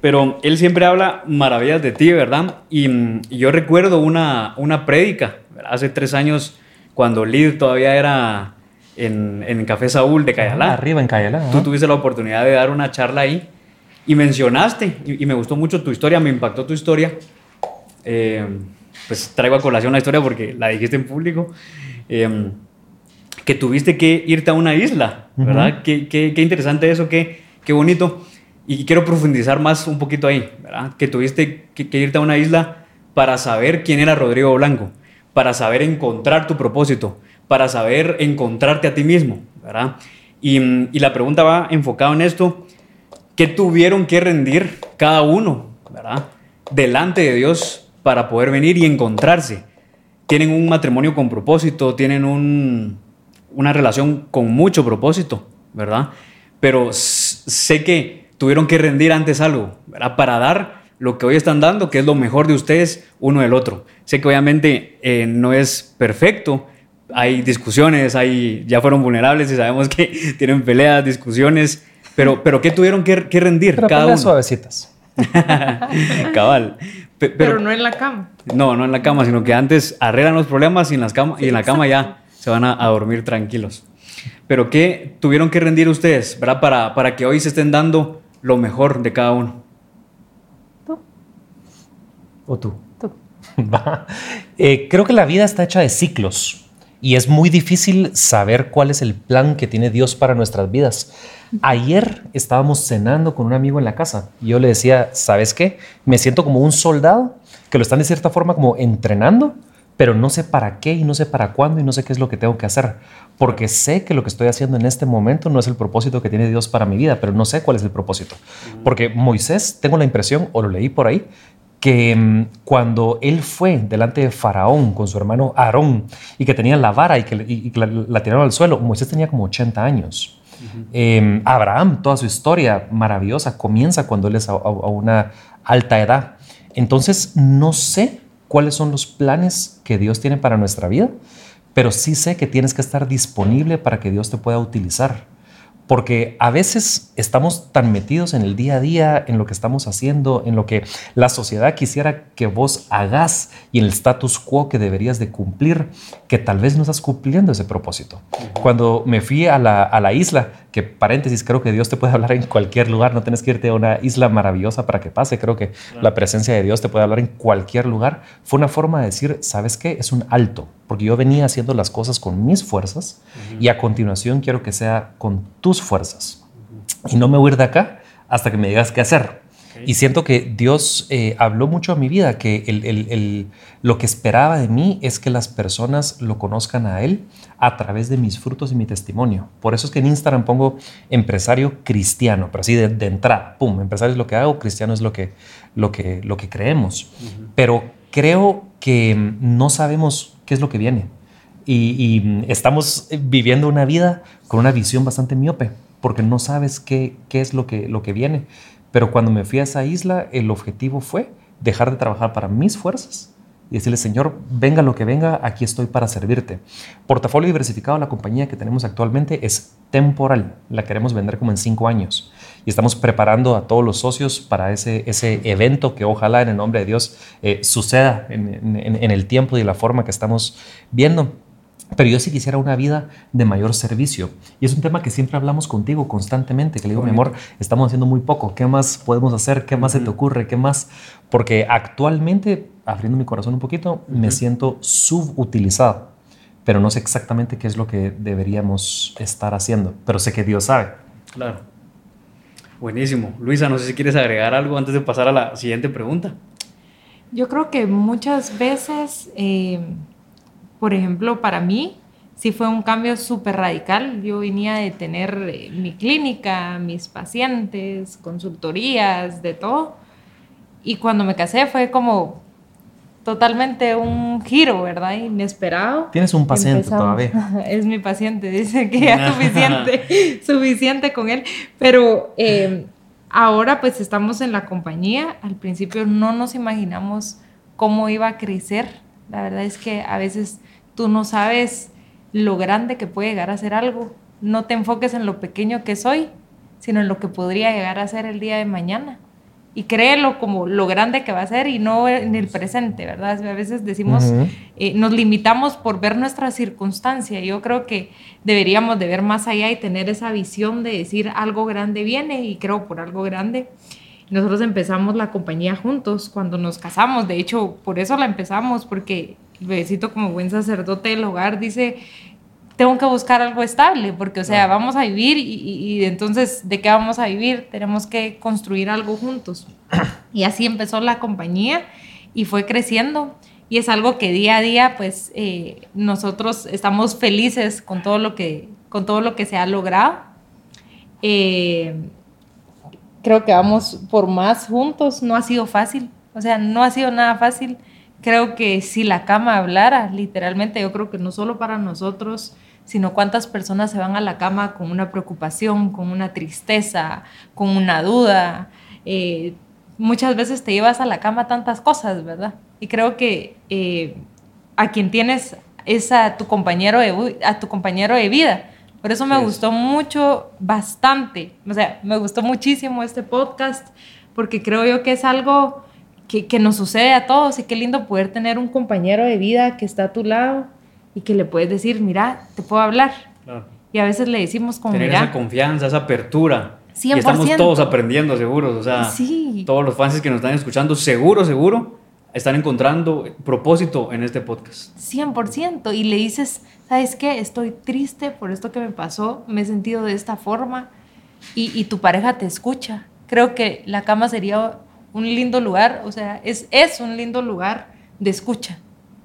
Pero él siempre habla maravillas de ti, ¿verdad? Y, mm, y yo recuerdo una, una prédica, hace tres años cuando Lid todavía era en, en Café Saúl de Cayalá. Arriba en Cayalá. Tú tuviste la oportunidad de dar una charla ahí y mencionaste, y, y me gustó mucho tu historia, me impactó tu historia. Eh, pues traigo a colación la historia porque la dijiste en público. eh, que tuviste que irte a una isla, ¿verdad? Ujú. qué, qué- qué interesante eso, qué, qué bonito. Y quiero profundizar más un poquito ahí, ¿verdad? Que tuviste que, que irte a una isla para saber quién era Rodrigo Blanco, para saber encontrar tu propósito, para saber encontrarte a ti mismo, ¿verdad? Y, y la pregunta va enfocada en esto, ¿qué tuvieron que rendir cada uno, ¿verdad? Delante de Dios para poder venir y encontrarse. Tienen un matrimonio con propósito, tienen un, una relación con mucho propósito, ¿verdad? Pero sé que tuvieron que rendir antes algo, ¿verdad? Para dar lo que hoy están dando, que es lo mejor de ustedes, uno del otro. Sé que obviamente eh, no es perfecto, hay discusiones, hay, ya fueron vulnerables y sabemos que (laughs) tienen peleas, discusiones, pero, pero ¿qué tuvieron que, que rendir Pero cada uno? suavecitas. (laughs) Cabal. Pe- Pero, no en la cama. no, no en la cama, sino que antes arreglan los problemas y en, las cama, y en la cama ya se van a, a dormir tranquilos. Pero ¿qué tuvieron que rendir ustedes, verdad? Para, para que hoy se estén dando lo mejor de cada uno. ¿O tú? Tú. (laughs) Va. Eh, creo que la vida está hecha de ciclos y es muy difícil saber cuál es el plan que tiene Dios para nuestras vidas. Ayer estábamos cenando con un amigo en la casa y yo le decía, ¿sabes qué? Me siento como un soldado que lo están de cierta forma como entrenando, pero no sé para qué y no sé para cuándo y no sé qué es lo que tengo que hacer, porque sé que lo que estoy haciendo en este momento no es el propósito que tiene Dios para mi vida, pero no sé cuál es el propósito. Porque Moisés, tengo la impresión, o lo leí por ahí, que mm, cuando él fue delante de Faraón con su hermano Aarón y que tenían la vara y que, y- y la, la tiraron al suelo, Moisés tenía como 80 años. Eh, Abraham, toda su historia maravillosa comienza cuando él es a, a- a una alta edad. Entonces, no sé cuáles son los planes que Dios tiene para nuestra vida, pero sí sé que tienes que estar disponible para que Dios te pueda utilizar. Porque a veces estamos tan metidos en el día a día, en lo que estamos haciendo, en lo que la sociedad quisiera que vos hagas y en el status quo que deberías de cumplir, que tal vez no estás cumpliendo ese propósito. Cuando me fui a la, a la isla, que paréntesis, creo que Dios te puede hablar en cualquier lugar, no tienes que irte a una isla maravillosa para que pase, creo que la presencia de Dios te puede hablar en cualquier lugar, fue una forma de decir, ¿sabes qué? Es un alto, porque yo venía haciendo las cosas con mis fuerzas y a continuación quiero que sea con tus fuerzas. Y no me voy a ir de acá hasta que me digas qué hacer. Y siento que Dios eh, habló mucho a mi vida, que el- el- el- lo que esperaba de mí es que las personas lo conozcan a Él a través de mis frutos y mi testimonio. Por eso es que en Instagram pongo empresario cristiano, pero así de, de entrada, pum, empresario es lo que hago, cristiano es lo que, lo que, lo que creemos. Pero creo que mm, no sabemos qué es lo que viene. Y, y, mm, estamos viviendo una vida con una visión bastante miope, porque no sabes qué, qué es lo que, lo que viene. Pero cuando me fui a esa isla, el objetivo fue dejar de trabajar para mis fuerzas y decirle, Señor, venga lo que venga, aquí estoy para servirte. Portafolio diversificado, la compañía que tenemos actualmente es temporal, la queremos vender como en cinco años y estamos preparando a todos los socios para ese, ese evento que ojalá en el nombre de Dios eh, suceda en, en- en el tiempo y la forma que estamos viendo. Pero yo sí quisiera una vida de mayor servicio. Y es un tema que siempre hablamos contigo constantemente, que le digo, mi amor, estamos haciendo muy poco. ¿Qué más podemos hacer? ¿Qué más se te ocurre? ¿Qué más? Porque actualmente, abriendo mi corazón un poquito, me siento subutilizado. Pero no sé exactamente qué es lo que deberíamos estar haciendo. Pero sé que Dios sabe. Claro. Buenísimo. Luisa, no sé si quieres agregar algo antes de pasar a la siguiente pregunta. Yo creo que muchas veces, eh, por ejemplo, para mí, sí fue un cambio súper radical. Yo venía de tener eh, mi clínica, mis pacientes, consultorías, de todo. Y cuando me casé fue como totalmente un giro, ¿verdad? Inesperado. Tienes un paciente Empezamos- todavía. (laughs) Es mi paciente, dice que ya es (laughs) suficiente, (laughs) suficiente con él. Pero eh, ahora pues estamos en la compañía. Al principio no nos imaginamos cómo iba a crecer. La verdad es que a veces tú no sabes lo grande que puede llegar a ser algo. No te enfoques en lo pequeño que soy, sino en lo que podría llegar a ser el día de mañana. Y créelo como lo grande que va a ser y no en el presente, ¿verdad? A veces decimos, eh, nos limitamos por ver nuestra circunstancia. Yo creo que deberíamos de ver más allá y tener esa visión de decir algo grande viene y creo por algo grande. Nosotros empezamos la compañía juntos cuando nos casamos, de hecho, por eso la empezamos, porque el bebecito como buen sacerdote del hogar dice, tengo que buscar algo estable, porque, o sea, vamos a vivir y, y, entonces, ¿de qué vamos a vivir? Tenemos que construir algo juntos. Y así empezó la compañía y fue creciendo. Y es algo que día a día, pues, eh, nosotros estamos felices con todo lo que, con todo lo que se ha logrado. Eh, creo que vamos por más juntos. No ha sido fácil. O sea, no ha sido nada fácil creo que si la cama hablara, literalmente, yo creo que no solo para nosotros, sino cuántas personas se van a la cama con una preocupación, con una tristeza, con una duda. Eh, muchas veces te llevas a la cama tantas cosas, ¿verdad? Y creo que eh, a quien tienes es a tu compañero de, a tu compañero de vida. Por eso me gustó mucho, bastante. O sea, me gustó muchísimo este podcast, porque creo yo que es algo que, nos sucede a todos y qué lindo poder tener un compañero de vida que está a tu lado y que le puedes decir, mira, te puedo hablar. Y a veces le decimos como, Tener esa confianza, esa apertura. 100%. Y estamos todos aprendiendo, seguros. O sea, todos los fans que nos están escuchando, seguro, seguro, están encontrando propósito en este podcast. 100%. Y le dices, ¿sabes qué? Estoy triste por esto que me pasó, me he sentido de esta forma. Y, y tu pareja te escucha. Creo que la cama sería un lindo lugar, o sea, es, es un lindo lugar de escucha.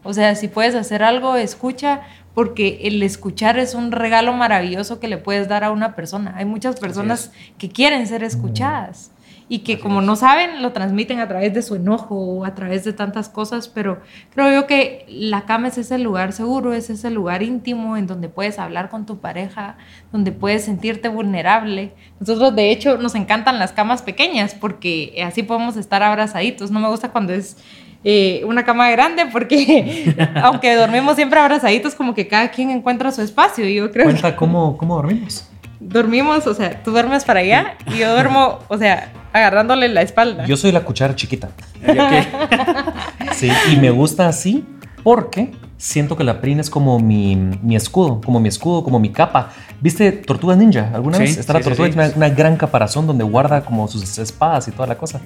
O sea, si puedes hacer algo, escucha, porque el escuchar es un regalo maravilloso que le puedes dar a una persona. Hay muchas personas que quieren ser escuchadas y que como no saben, lo transmiten a través de su enojo o a través de tantas cosas, pero creo yo que la cama es ese lugar seguro, es ese lugar íntimo en donde puedes hablar con tu pareja, donde puedes sentirte vulnerable. Nosotros de hecho nos encantan las camas pequeñas porque así podemos estar abrazaditos. No me gusta cuando es eh, una cama grande porque (laughs) aunque dormimos siempre abrazaditos, como que cada quien encuentra su espacio. Yo creo Cuenta cómo, cómo dormimos dormimos, o sea, tú duermes para allá y yo duermo, o sea, agarrándole la espalda. Yo soy la cuchara chiquita. (laughs) sí, y me gusta así porque siento que la prina es como mi, mi, escudo, como mi escudo, como mi capa. ¿Viste Tortuga Ninja alguna vez? Está la tortuga, tiene una, gran caparazón donde guarda como sus espadas y toda la cosa.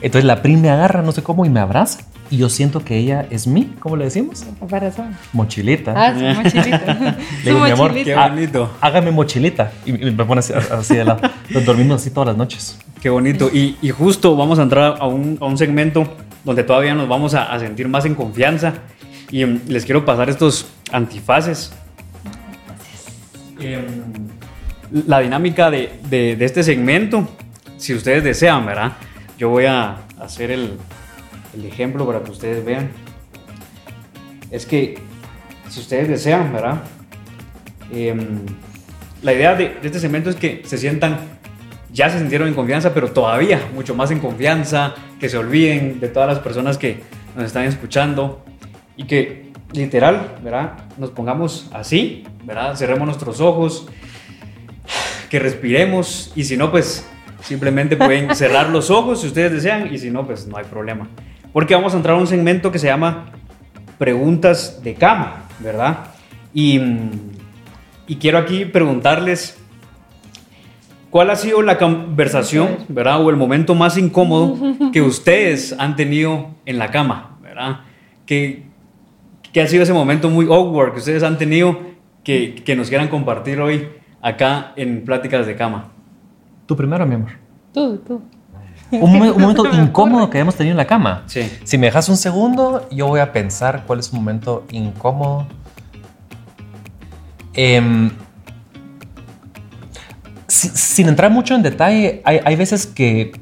Entonces la prina me agarra, no sé cómo, y me abraza. Y yo siento que ella es mi, ¿cómo le decimos? Caparazón. Mochilita. Ah, su mochilita. (laughs) (laughs) le digo, mi amor, qué bonito. Hágame mochilita. Y me pone así, de lado. Nos dormimos así todas las noches. Qué bonito. Y, y justo vamos a entrar a un, a un, segmento donde todavía nos vamos a, a sentir más en confianza y em, les quiero pasar estos antifaces. Em, la dinámica de, de, este segmento, si ustedes desean, ¿verdad? Yo voy a hacer el, el ejemplo para que ustedes vean. Es que, si ustedes desean, ¿verdad? Em, la idea de, de, este segmento es que se sientan, ya se sintieron en confianza, pero todavía mucho más en confianza, que se olviden de todas las personas que nos están escuchando, y que literal, ¿verdad? Nos pongamos así, ¿verdad? Cerremos nuestros ojos, que respiremos y si no, pues simplemente (laughs) pueden cerrar los ojos si ustedes desean y si no, pues no hay problema. Porque vamos a entrar a un segmento que se llama preguntas de cama, ¿verdad? Y, y quiero aquí preguntarles cuál ha sido la conversación, ¿verdad? O el momento más incómodo (laughs) que ustedes han tenido en la cama, ¿verdad? Que, ¿Qué ha sido ese momento muy awkward que ustedes han tenido que, que nos quieran compartir hoy acá en Pláticas de Cama? Tú primero, mi amor. Tú, tú. Un, momento (laughs) incómodo que hemos tenido en la cama. Sí. Si me dejas un segundo, yo voy a pensar cuál es un momento incómodo. Em, sin entrar mucho en detalle, hay, hay, veces que,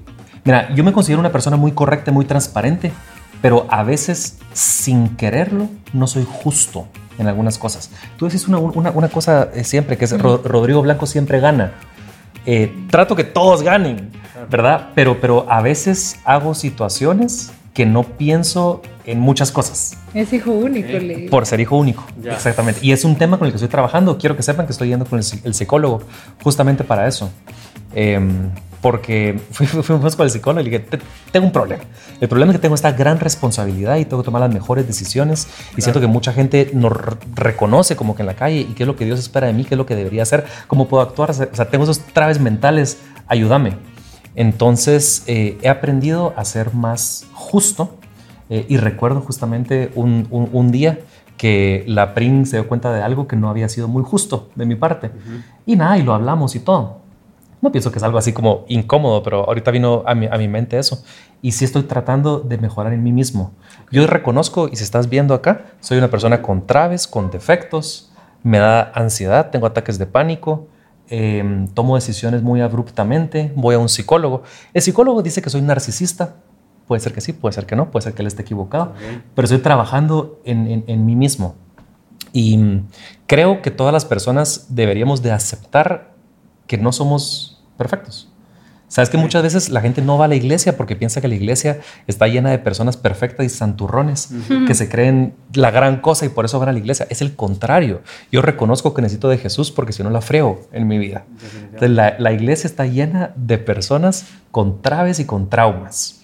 mira, yo me considero una persona muy correcta, muy transparente, pero a veces sin quererlo no soy justo en algunas cosas. Tú decís una, una, cosa eh, siempre, que es Rodrigo Blanco siempre gana. Eh, trato que todos ganen, ¿verdad? Pero, pero a veces hago situaciones que no pienso en muchas cosas. Es hijo único, Por ser hijo único, exactamente. Y es un tema con el que estoy trabajando. Quiero que sepan que estoy yendo con el, psicólogo justamente para eso. Em, porque (laughs) fuimos con el psicólogo y le dije, tengo un problema. El problema es que tengo esta gran responsabilidad y tengo que tomar las mejores decisiones y siento que mucha gente nos reconoce como que en la calle y qué es lo que Dios espera de mí, qué es lo que debería hacer, cómo puedo actuar. O sea, tengo esos traves mentales, ayúdame. Entonces eh, he aprendido a ser más justo eh, y recuerdo justamente un, un, día que la PRIN se dio cuenta de algo que no había sido muy justo de mi parte. Y nada, y lo hablamos y todo. No pienso que es algo así como incómodo, pero ahorita vino a mi, a mi mente eso. Y sí estoy tratando de mejorar en mí mismo. Yo reconozco, y si estás viendo acá, soy una persona con traves, con defectos, me da ansiedad, tengo ataques de pánico, em, tomo decisiones muy abruptamente, voy a un psicólogo. El psicólogo dice que soy narcisista. Puede ser que sí, puede ser que no, puede ser que él esté equivocado, pero estoy trabajando en, en, en mí mismo. Y mm, creo que todas las personas deberíamos de aceptar que no somos perfectos. Sabes que muchas veces la gente no va a la iglesia porque piensa que la iglesia está llena de personas perfectas y santurrones que se creen la gran cosa y por eso van a la iglesia. Es el contrario. Yo reconozco que necesito de Jesús porque si no la freo en mi vida. Entonces, la, iglesia está llena de personas con traves y con traumas.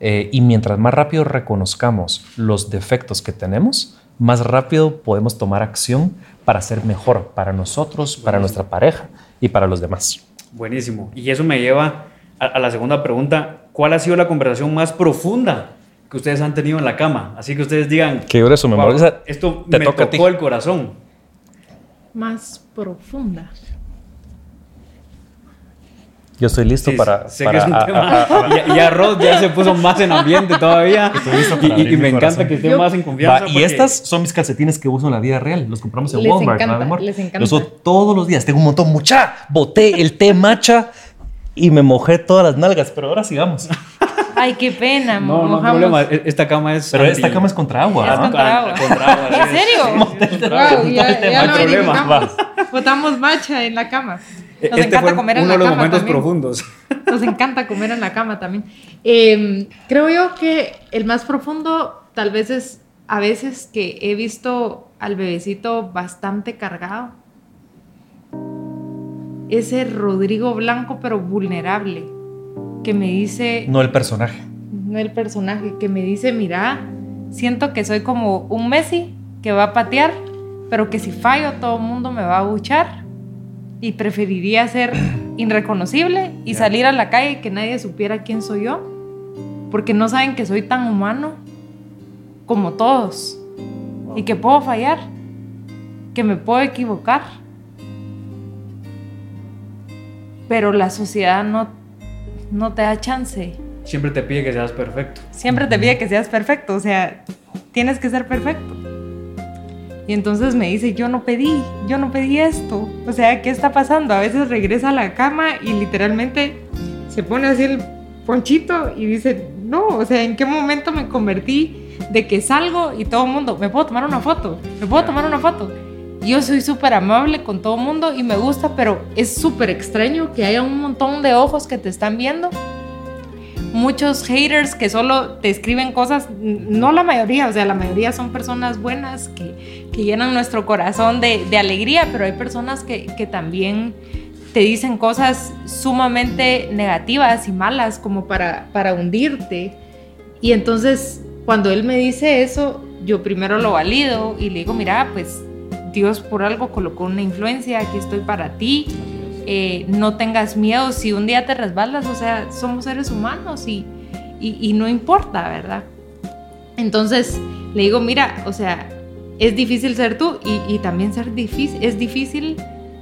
Eh, y mientras más rápido reconozcamos los defectos que tenemos, más rápido podemos tomar acción para ser mejor para nosotros, para nuestra pareja y para los demás. Buenísimo. Y eso me lleva a, la segunda pregunta. ¿Cuál ha sido la conversación más profunda que ustedes han tenido en la cama? Así que ustedes digan... Qué dura su memoria. esto me tocó el corazón. Más profunda. Yo estoy listo para. Sé que es un tema. y, Arroz ya se puso más en ambiente todavía. y, me encanta que esté más en confianza. Y estas son mis calcetines que uso en la vida real. Los compramos en Walmart. Encanta, les encanta. Los uso todos los días. Tengo un montón. Mucha. Boté el té matcha y me mojé todas las nalgas. Pero ahora sigamos. Ay, qué pena. No, no problema. E, esta cama es. Pero esta cama es contra agua. Es contra, agua. contra agua. ¿En serio? Wow, ya, ya no hay problema. Botamos matcha en la cama. Nos este encanta comer en uno la de los momentos profundos. (laughs) Nos encanta comer en la cama también. Em, creo yo que el más profundo tal vez es a veces que he visto al bebecito bastante cargado. Ese Rodrigo Blanco pero vulnerable que me dice... No el personaje. No el personaje, que me dice, mira, siento que soy como un Messi que va a patear, pero que si fallo todo el mundo me va a buchar y preferiría ser irreconocible y salir a la calle y que nadie supiera quién soy yo, porque no saben que soy tan humano como todos y que puedo fallar, que me puedo equivocar. Pero la sociedad no, no te da chance. Siempre te pide que seas perfecto. Siempre te pide que seas perfecto, o sea, tienes que ser perfecto. Y entonces me dice, yo no pedí, yo no pedí esto. O sea, ¿qué está pasando? A veces regresa a la cama y literalmente se pone así el ponchito y dice, no, o sea, ¿en qué momento me convertí de que salgo y todo el mundo, me puedo tomar una foto, me puedo tomar una foto? Yo soy súper amable con todo el mundo y me gusta, pero es súper extraño que haya un montón de ojos que te están viendo muchos haters que solo te escriben cosas, no la mayoría, o sea, la mayoría son personas buenas que, llenan nuestro corazón de, alegría, pero hay personas que, también te dicen cosas sumamente negativas y malas como para, para hundirte. Y entonces, cuando él me dice eso, yo primero lo valido y le digo, mira, pues Dios por algo colocó una influencia, aquí estoy para ti eh, no tengas miedo si un día te resbalas, o sea, somos seres humanos y, y, no importa, ¿verdad? Entonces le digo, mira, o sea, es difícil ser tú y, y, también ser difícil, es difícil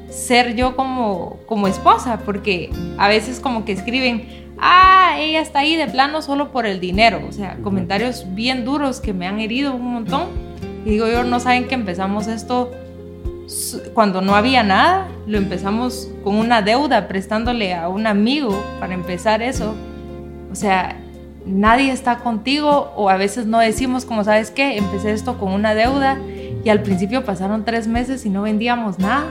ser yo como, como esposa, porque a veces como que escriben, ah, ella está ahí de plano solo por el dinero, o sea, comentarios bien duros que me han herido un montón. Y digo yo, no saben que empezamos esto cuando no había nada, lo empezamos con una deuda, prestándole a un amigo para empezar eso. O sea, nadie está contigo o a veces no decimos como, ¿sabes qué? Empecé esto con una deuda y al principio pasaron tres meses y no vendíamos nada.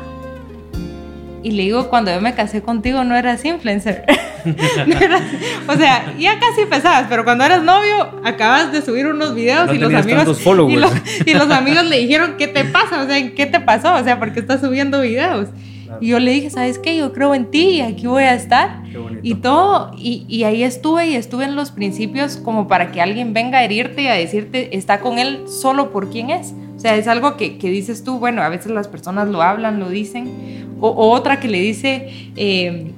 Y le digo, cuando yo me casé contigo no eras influencer. (laughs) o sea, ya casi empezabas, pero cuando eras novio acabas de subir unos videos y, los amigos, y, los, y los amigos le dijeron, ¿qué te pasa? O sea, ¿qué te pasó? O sea, ¿por qué estás subiendo videos? Y yo le dije, ¿sabes qué? Yo creo en ti y aquí voy a estar. Y todo, y, y, ahí estuve y estuve en los principios como para que alguien venga a herirte y a decirte, está con él solo por quién es. O sea, es algo que, que dices tú, bueno, a veces las personas lo hablan, lo dicen. O, otra que le dice, eh,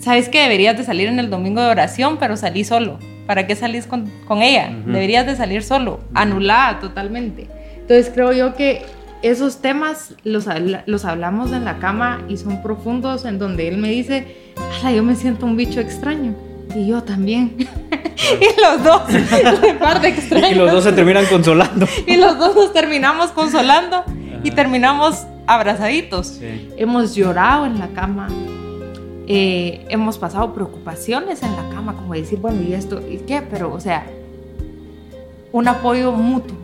¿sabes que deberías de salir en el domingo de oración, pero salí solo? ¿Para qué salís con, con ella? Deberías de salir solo, anulada totalmente. Entonces creo yo que esos temas los, los hablamos en la cama y son profundos en donde él me dice, Ala, yo me siento un bicho extraño. Y yo también. (laughs) y los dos, (laughs) de extraños. Y los dos se terminan consolando. y los dos nos terminamos consolando y terminamos abrazaditos. Hemos llorado en la cama. Eh, hemos pasado preocupaciones en la cama, como decir, bueno, ¿y esto? ¿Y qué? Pero, o sea, un apoyo mutuo.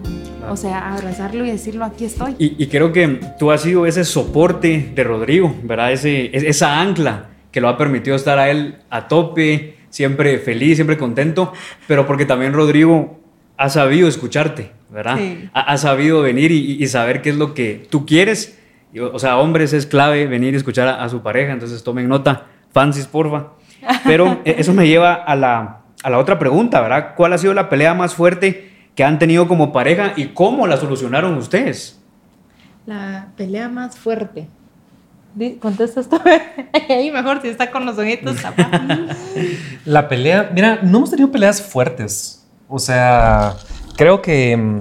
O sea, abrazarlo y decirlo, aquí estoy. Y, creo que tú has sido ese soporte de Rodrigo, ¿verdad? Ese, esa ancla que lo ha permitido estar a él a tope, siempre feliz, siempre contento, pero porque también Rodrigo ha sabido escucharte, ¿verdad? Ha, sabido venir y, saber qué es lo que tú quieres. O sea, hombres es clave venir y escuchar a, su pareja, entonces tomen nota, Francis, porfa. Pero (laughs) e, eso me lleva a la, a la otra pregunta, ¿verdad? ¿Cuál ha sido la pelea más fuerte que han tenido como pareja y cómo la solucionaron ustedes? La pelea más fuerte. Contesta esto (laughs) ahí mejor si está con los ojitos (laughs) La pelea, mira, no hemos tenido peleas fuertes. O sea, creo que mm,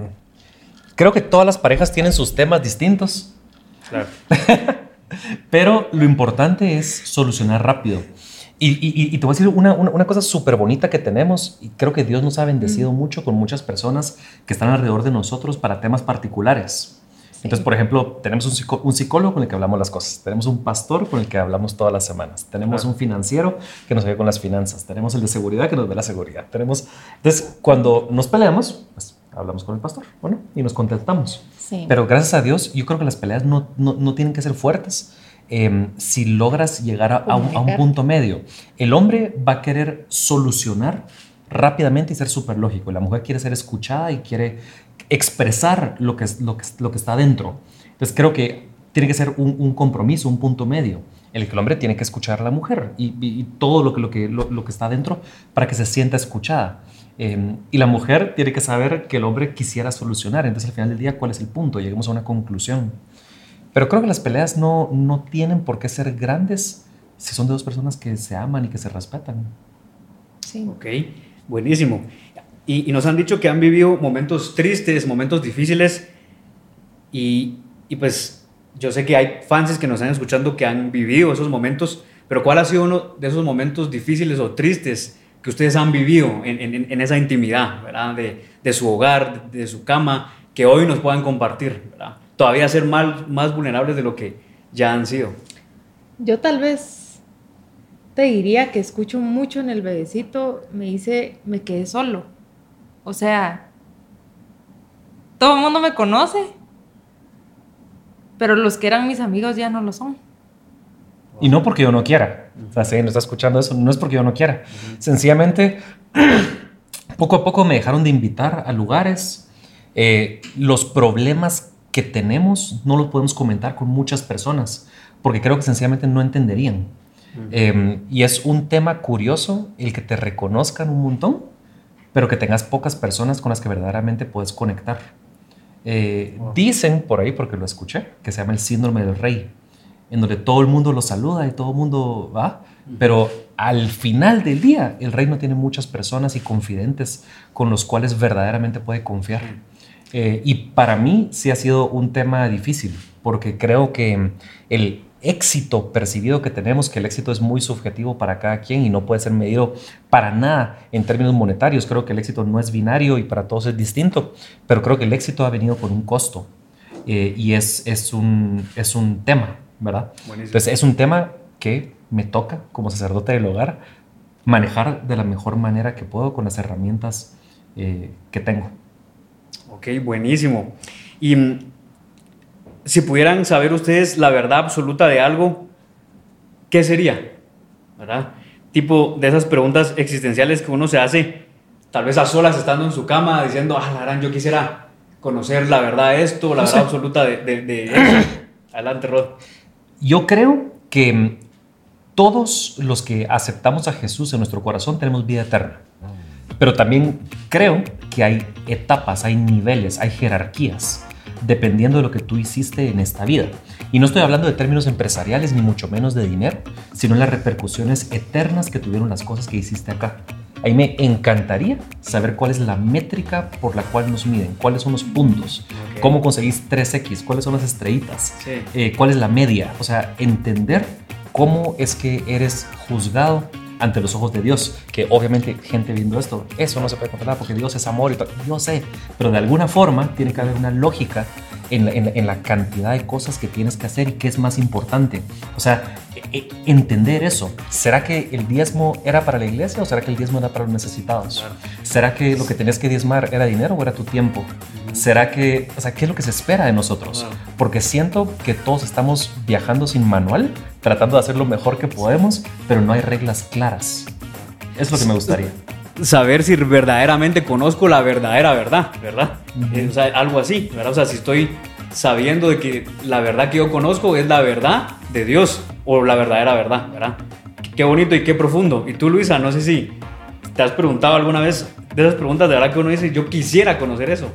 creo que todas las parejas tienen sus temas distintos. Claro. (laughs) Pero lo importante es solucionar rápido. Y, te voy a decir una, una, cosa súper bonita que tenemos, y creo que Dios nos ha bendecido mucho con muchas personas que están alrededor de nosotros para temas particulares. Entonces, por ejemplo, tenemos un, psicólogo con el que hablamos las cosas, tenemos un pastor con el que hablamos todas las semanas, tenemos un financiero que nos ve con las finanzas, tenemos el de seguridad que nos ve la seguridad, tenemos... Entonces, cuando nos peleamos, pues hablamos con el pastor, bueno, y nos contentamos. Pero gracias a Dios, yo creo que las peleas no, no, no tienen que ser fuertes. Em, si logras llegar a, un, a, un, punto medio. El hombre va a querer solucionar rápidamente y ser súper lógico. La mujer quiere ser escuchada y quiere expresar lo que, es, lo que, lo que está dentro. Entonces creo que tiene que ser un, compromiso, un punto medio, el que el hombre tiene que escuchar a la mujer y, todo lo que, lo, que, lo, que está dentro para que se sienta escuchada. Em, y la mujer tiene que saber que el hombre quisiera solucionar. Entonces, al final del día, ¿cuál es el punto? Lleguemos a una conclusión. Pero creo que las peleas no, no tienen por qué ser grandes si son de dos personas que se aman y que se respetan. Sí. Ok, buenísimo. Y, nos han dicho que han vivido momentos tristes, momentos difíciles. Y, y, pues yo sé que hay fans que nos están escuchando que han vivido esos momentos, pero ¿cuál ha sido uno de esos momentos difíciles o tristes que ustedes han vivido en, en, en esa intimidad, ¿verdad? De, de, su hogar, de, su cama, que hoy nos puedan compartir, ¿verdad? Todavía ser más, más vulnerables de lo que ya han sido. Yo tal vez te diría que escucho mucho en el bebecito, me dice, me quedé solo o sea, todo el mundo me conoce, pero los que eran mis amigos ya no lo son. Y no porque yo no quiera. O sea, si no está escuchando eso, no es porque yo no quiera. Sencillamente, (clears throat) poco a poco me dejaron de invitar a lugares. Eh, los problemas que tenemos no los podemos comentar con muchas personas porque creo que sencillamente no entenderían. Em, y es un tema curioso el que te reconozcan un montón pero que tengas pocas personas con las que verdaderamente puedes conectar. Eh, dicen por ahí, porque lo escuché, que se llama el síndrome del rey, en donde todo el mundo lo saluda y todo el mundo va, pero al final del día el rey no tiene muchas personas y confidentes con los cuales verdaderamente puede confiar. Eh, y para mí sí ha sido un tema difícil, porque creo que el éxito percibido que tenemos, que el éxito es muy subjetivo para cada quien y no puede ser medido para nada en términos monetarios. Creo que el éxito no es binario y para todos es distinto, pero creo que el éxito ha venido con un costo eh, y es, es, un, es un tema, ¿verdad? Entonces es un tema que me toca como sacerdote del hogar manejar de la mejor manera que puedo con las herramientas eh, que tengo. Ok, buenísimo. Y si pudieran saber ustedes la verdad absoluta de algo, ¿qué sería? ¿Verdad? Tipo de esas preguntas existenciales que uno se hace, tal vez a solas estando en su cama, diciendo, ah, Larán, yo quisiera conocer la verdad de esto, la verdad absoluta de, de, (coughs) Adelante, Rod. Yo creo que todos los que aceptamos a Jesús en nuestro corazón tenemos vida eterna. Pero también creo que hay etapas, hay niveles, hay jerarquías, dependiendo de lo que tú hiciste en esta vida. Y no estoy hablando de términos empresariales, ni mucho menos de dinero, sino las repercusiones eternas que tuvieron las cosas que hiciste acá. Ahí me encantaría saber cuál es la métrica por la cual nos miden, cuáles son los puntos, cómo conseguís 3X, cuáles son las estrellitas, eh, cuál es la media. O sea, entender cómo es que eres juzgado ante los ojos de Dios, que obviamente gente viendo esto, eso no se puede controlar porque Dios es amor y todo, yo sé, pero de alguna forma tiene que haber una lógica en la, cantidad de cosas que tienes que hacer y qué es más importante. O sea, e, e, entender eso. ¿Será que el diezmo era para la iglesia o será que el diezmo era para los necesitados? ¿Será que lo que tenías que diezmar era dinero o era tu tiempo? ¿Será que, o sea, qué es lo que se espera de nosotros? Porque siento que todos estamos viajando sin manual, tratando de hacer lo mejor que podemos, pero no hay reglas claras. Es lo que me gustaría saber si verdaderamente conozco la verdadera verdad, ¿verdad? O sea, algo así, ¿verdad? O sea, si estoy sabiendo de que la verdad que yo conozco es la verdad de Dios o la verdadera verdad, ¿verdad? Qué bonito y qué profundo. Y tú, Luisa, no sé si te has preguntado alguna vez de esas preguntas de verdad que uno dice, yo quisiera conocer eso.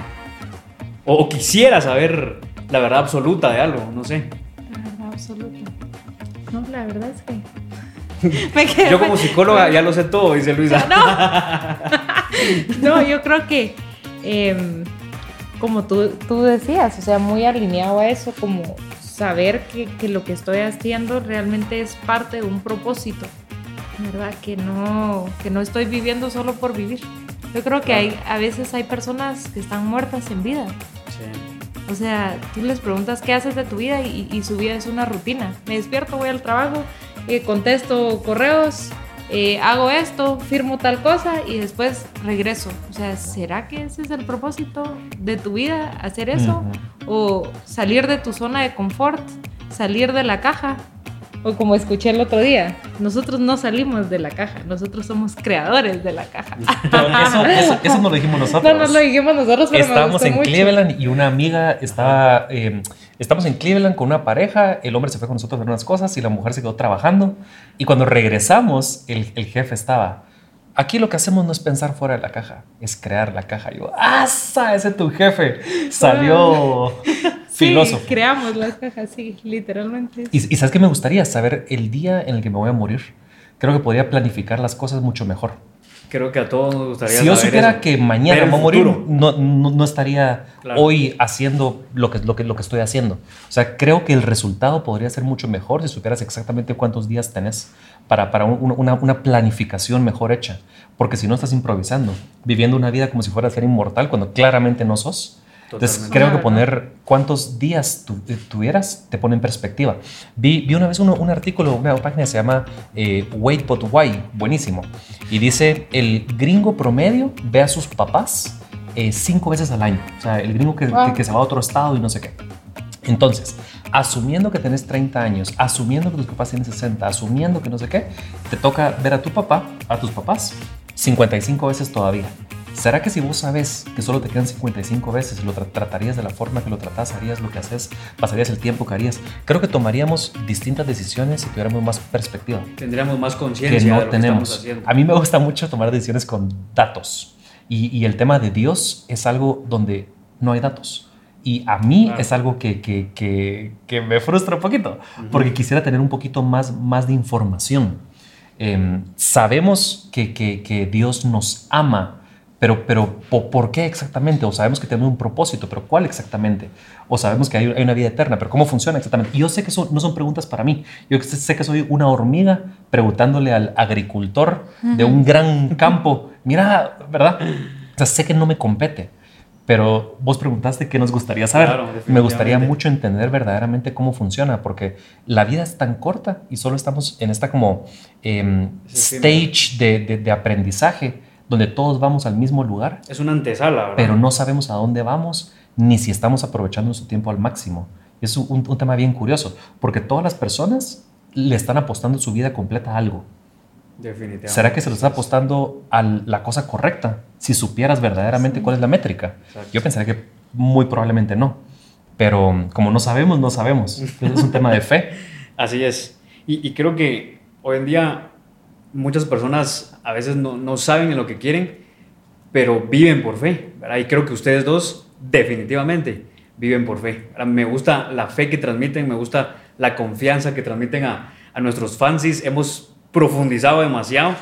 O, quisiera saber la verdad absoluta de algo, no sé. La verdad absoluta. No, la verdad es que (laughs) yo como psicóloga ya lo sé todo, dice Luisa. (laughs) (laughs) No, yo creo que, em, como tú, tú decías, o sea, muy alineado a eso, como saber que, que, lo que estoy haciendo realmente es parte de un propósito, ¿verdad? Que no, que no estoy viviendo solo por vivir. Yo creo que hay, a veces hay personas que están muertas en vida. Sí. O sea, tú les preguntas qué haces de tu vida y, y su vida es una rutina. Me despierto, voy al trabajo, eh, contesto correos, eh, hago esto, firmo tal cosa y después regreso. O sea, ¿será que ese es el propósito de tu vida, hacer eso? O salir de tu zona de confort, salir de la caja. O como escuché el otro día, nosotros no salimos de la caja, nosotros somos creadores de la caja. eso, no lo dijimos nosotros. (laughs) No, no lo dijimos nosotros, pero Estábamos en Cleveland y una amiga estaba... Eh, Estamos en Cleveland con una pareja, el hombre se fue con nosotros a ver unas cosas y la mujer se quedó trabajando. Y cuando regresamos, el, jefe estaba, aquí lo que hacemos no es pensar fuera de la caja, es crear la caja. Y yo, ¡asa! Ese es tu jefe. Salió (laughs) filósofo. creamos las cajas, sí, literalmente. Y, y sabes qué me gustaría saber el día en el que me voy a morir. Creo que podría planificar las cosas mucho mejor. Creo que a todos nos gustaría. Si yo supiera que mañana voy a morir, no, no, estaría hoy haciendo lo que, lo, que, lo que estoy haciendo. O sea, creo que el resultado podría ser mucho mejor si supieras exactamente cuántos días tenés para, para una, una, planificación mejor hecha. Porque si no estás improvisando, viviendo una vida como si fuera a ser inmortal, cuando claramente no sos, entonces, creo que poner cuántos días eh, tuvieras te pone en perspectiva. Vi, vi una vez un artículo, una página que se llama eh, Wait But Why, buenísimo. Y dice, el gringo promedio ve a sus papás eh, cinco veces al año. O sea, el gringo que, que, se va a otro estado y no sé qué. Entonces, asumiendo que tenés 30 años, asumiendo que tus papás tienen 60, asumiendo que no sé qué, te toca ver a tu papá, a tus papás, 55 veces todavía. ¿Será que si vos sabes que solo te quedan 55 veces, lo tratarías de la forma que lo tratas, harías lo que haces, pasarías el tiempo que harías? Creo que tomaríamos distintas decisiones si tuviéramos más perspectiva. Tendríamos más conciencia de lo tenemos. Que estamos haciendo. A mí me gusta mucho tomar decisiones con datos. Y, el tema de Dios es algo donde no hay datos. Y a mí es algo que, que, que, me frustra un poquito, porque quisiera tener un poquito más, más de información. Em, sabemos que, Dios nos ama pero, pero ¿por qué exactamente? O sabemos que tenemos un propósito, pero ¿cuál exactamente? O sabemos que hay, una vida eterna, pero ¿cómo funciona exactamente? Y yo sé que eso no son preguntas para mí. Yo sé que soy una hormiga preguntándole al agricultor de un gran campo, mira, ¿verdad? O sea, sé que no me compete. Pero vos preguntaste qué nos gustaría saber. me gustaría mucho entender verdaderamente cómo funciona, porque la vida es tan corta y solo estamos en esta como em, stage de, de aprendizaje donde todos vamos al mismo lugar. Es una antesala, ¿verdad? Pero no sabemos a dónde vamos ni si estamos aprovechando nuestro tiempo al máximo. Es un, tema bien curioso, porque todas las personas le están apostando su vida completa a algo. Definitivamente. ¿Será que se lo está apostando a la cosa correcta? Si supieras verdaderamente cuál es la métrica. Yo pensaría que muy probablemente no. Pero como no sabemos, no sabemos. (laughs) es un tema de fe. Así es. Y, y creo que hoy en día muchas personas a veces no, no saben en lo que quieren, pero viven por fe. Y creo que ustedes dos definitivamente viven por fe. Me gusta la fe que transmiten, me gusta la confianza que transmiten a, a nuestros fansis. Hemos profundizado demasiado,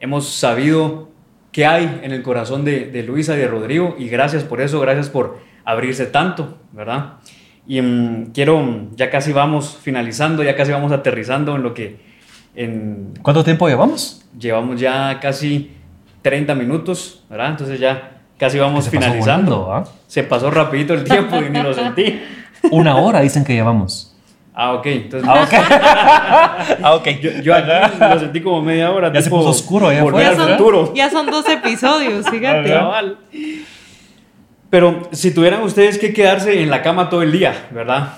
hemos sabido qué hay en el corazón de, de Luisa y de Rodrigo y gracias por eso, gracias por abrirse tanto, ¿verdad? Y mm, quiero, ya casi vamos finalizando, ya casi vamos aterrizando en lo que en, ¿Cuánto tiempo llevamos? llevamos ya casi 30 minutos, ¿verdad? Entonces ya casi vamos Se pasó finalizando. volando, ¿ah? Se pasó rapidito el tiempo y ni lo (laughs) sentí. Una hora dicen que llevamos. Ah, ok. Entonces, Ah, ok. (laughs) ah, ok. yo, yo aquí lo sentí como media hora. Ya se tipo puso oscuro ya, futuro. son, ya son dos episodios, (laughs) fíjate. Pero si tuvieran ustedes que quedarse en la cama todo el día, ¿verdad?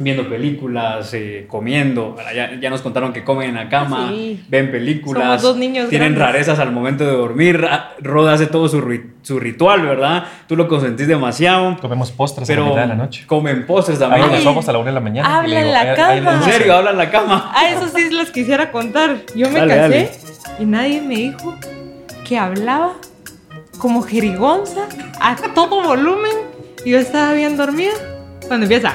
Viendo películas, eh, comiendo. Ya, ya nos contaron que comen en la cama, Sí. ven películas. Somos dos niños Tienen grandes. rarezas al momento de dormir. Ra- Rod hace todo su, ri- su ritual, ¿verdad? Tú lo consentís demasiado. Comemos postres a la Pero mitad de la noche. comen postres también. los ojos a la una de la mañana. habla en la "Ahí- ahí cama". En dice". serio, habla en la cama. Ah, eso sí les quisiera contar. Yo me Dale, casé dale. y nadie me dijo que hablaba como jerigonza a todo volumen y yo estaba bien dormida cuando empieza.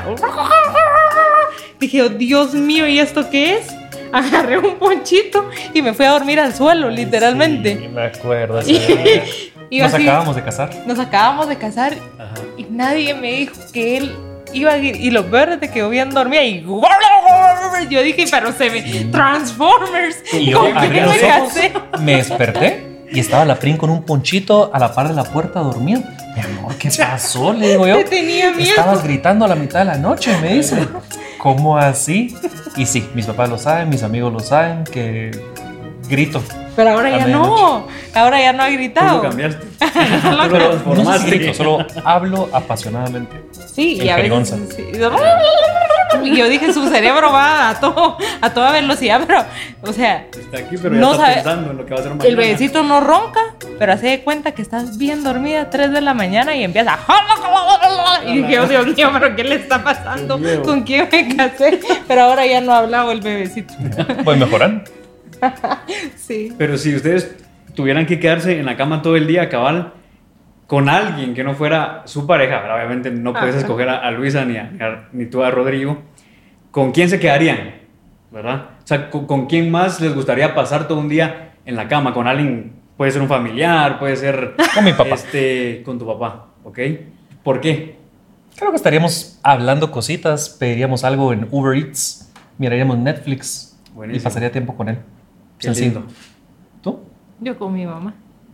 Dije, oh, Dios mío, ¿y esto qué es? (laughs) Agarré un ponchito y me fui a dormir al suelo, literalmente. Sí, me acuerdo. (laughs) Y, Nos así, acabamos de casar. nos acabamos de casar Ajá. y nadie me dijo que él iba a ir. Y lo peor es de que yo bien dormía y (laughs) yo dije, pero se me. Transformers. Y yo ¿con qué los me casé? me desperté y estaba la Prin con un ponchito a la par de la puerta dormido. Mi amor, ¿qué pasó? Le digo yo. Te tenía miedo. Estabas gritando a la mitad de la noche, me dice. ¿Cómo así? Y sí, mis papás lo saben, mis amigos lo saben, que grito. Pero ahora ya no. Ahora ya no Tú lo gritado. cambiaste. Lo (laughs) Tú lo cambié. No grito, solo hablo apasionadamente. Sí, En y a veces. jerigonza. sí. (laughs) (laughs) Y yo dije, su cerebro va a, todo, a toda velocidad, pero, o sea, Está aquí, pero ya No está sabe- pensando en lo que va a hacer mañana. el bebecito no ronca, pero hace de cuenta que estás bien dormida a 3 de la mañana y empieza. (laughs) Y dije, oh Dios mío, pero ¿qué le está pasando? ¿Con quién me casé? Pero ahora ya no ha hablado el bebecito. (laughs) Voy mejorando. Sí. Pero si ustedes tuvieran que quedarse en la cama todo el día, cabal, con alguien que no fuera su pareja, obviamente no puedes Ajá. escoger a, a Luisa ni, a- ni a- ni tú a Rodrigo, ¿con quién se quedarían? ¿Verdad? O sea, ¿con, con quién más les gustaría pasar todo un día en la cama? Con alguien, puede ser un familiar, puede ser... (laughs) Con mi papá. Este, con tu papá, ¿ok? ¿Por qué? Creo que estaríamos hablando cositas, pediríamos algo en Uber Eats, miraríamos Netflix Buenísimo. y pasaría tiempo con él. Qué Sencillo. lindo. ¿Tú? Yo con mi mamá.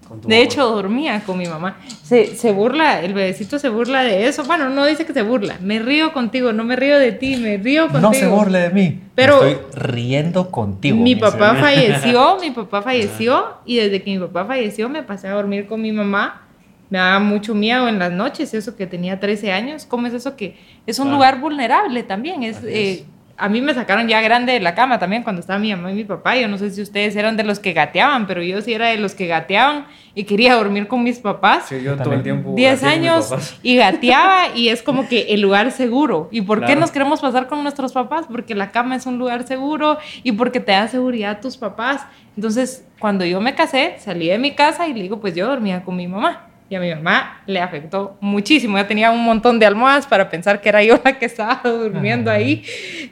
Con tu De hecho, dormía con mi mamá. Se, se burla, el bebecito se burla de eso. Bueno, no dice que se burla. Me río contigo, no me río de ti, me río contigo. No se burle de mí. Pero- Me estoy riendo contigo. Mi papá falleció, (laughs) mi papá falleció y desde que mi papá falleció me pasé a dormir con mi mamá. Me daba mucho miedo en las noches, eso que tenía 13 años. ¿Cómo es eso que es un Claro. lugar vulnerable también? Eh, es. A mí me sacaron ya grande de la cama también cuando estaba mi mamá y mi papá. Yo no sé si ustedes eran de los que gateaban, pero yo sí era de los que gateaban y quería dormir con mis papás. Sí, yo todo También. el tiempo... 10 gateé con mis años papás. y gateaba y es como que el lugar seguro. ¿Y por qué nos queremos pasar con nuestros papás? Porque la cama es un lugar seguro y porque te da seguridad a tus papás. Entonces, cuando yo me casé, salí de mi casa y le digo, pues yo dormía con mi mamá. Y a mi mamá le afectó muchísimo. Ya tenía un montón de almohadas para pensar que era yo la que estaba (laughs) durmiendo ahí.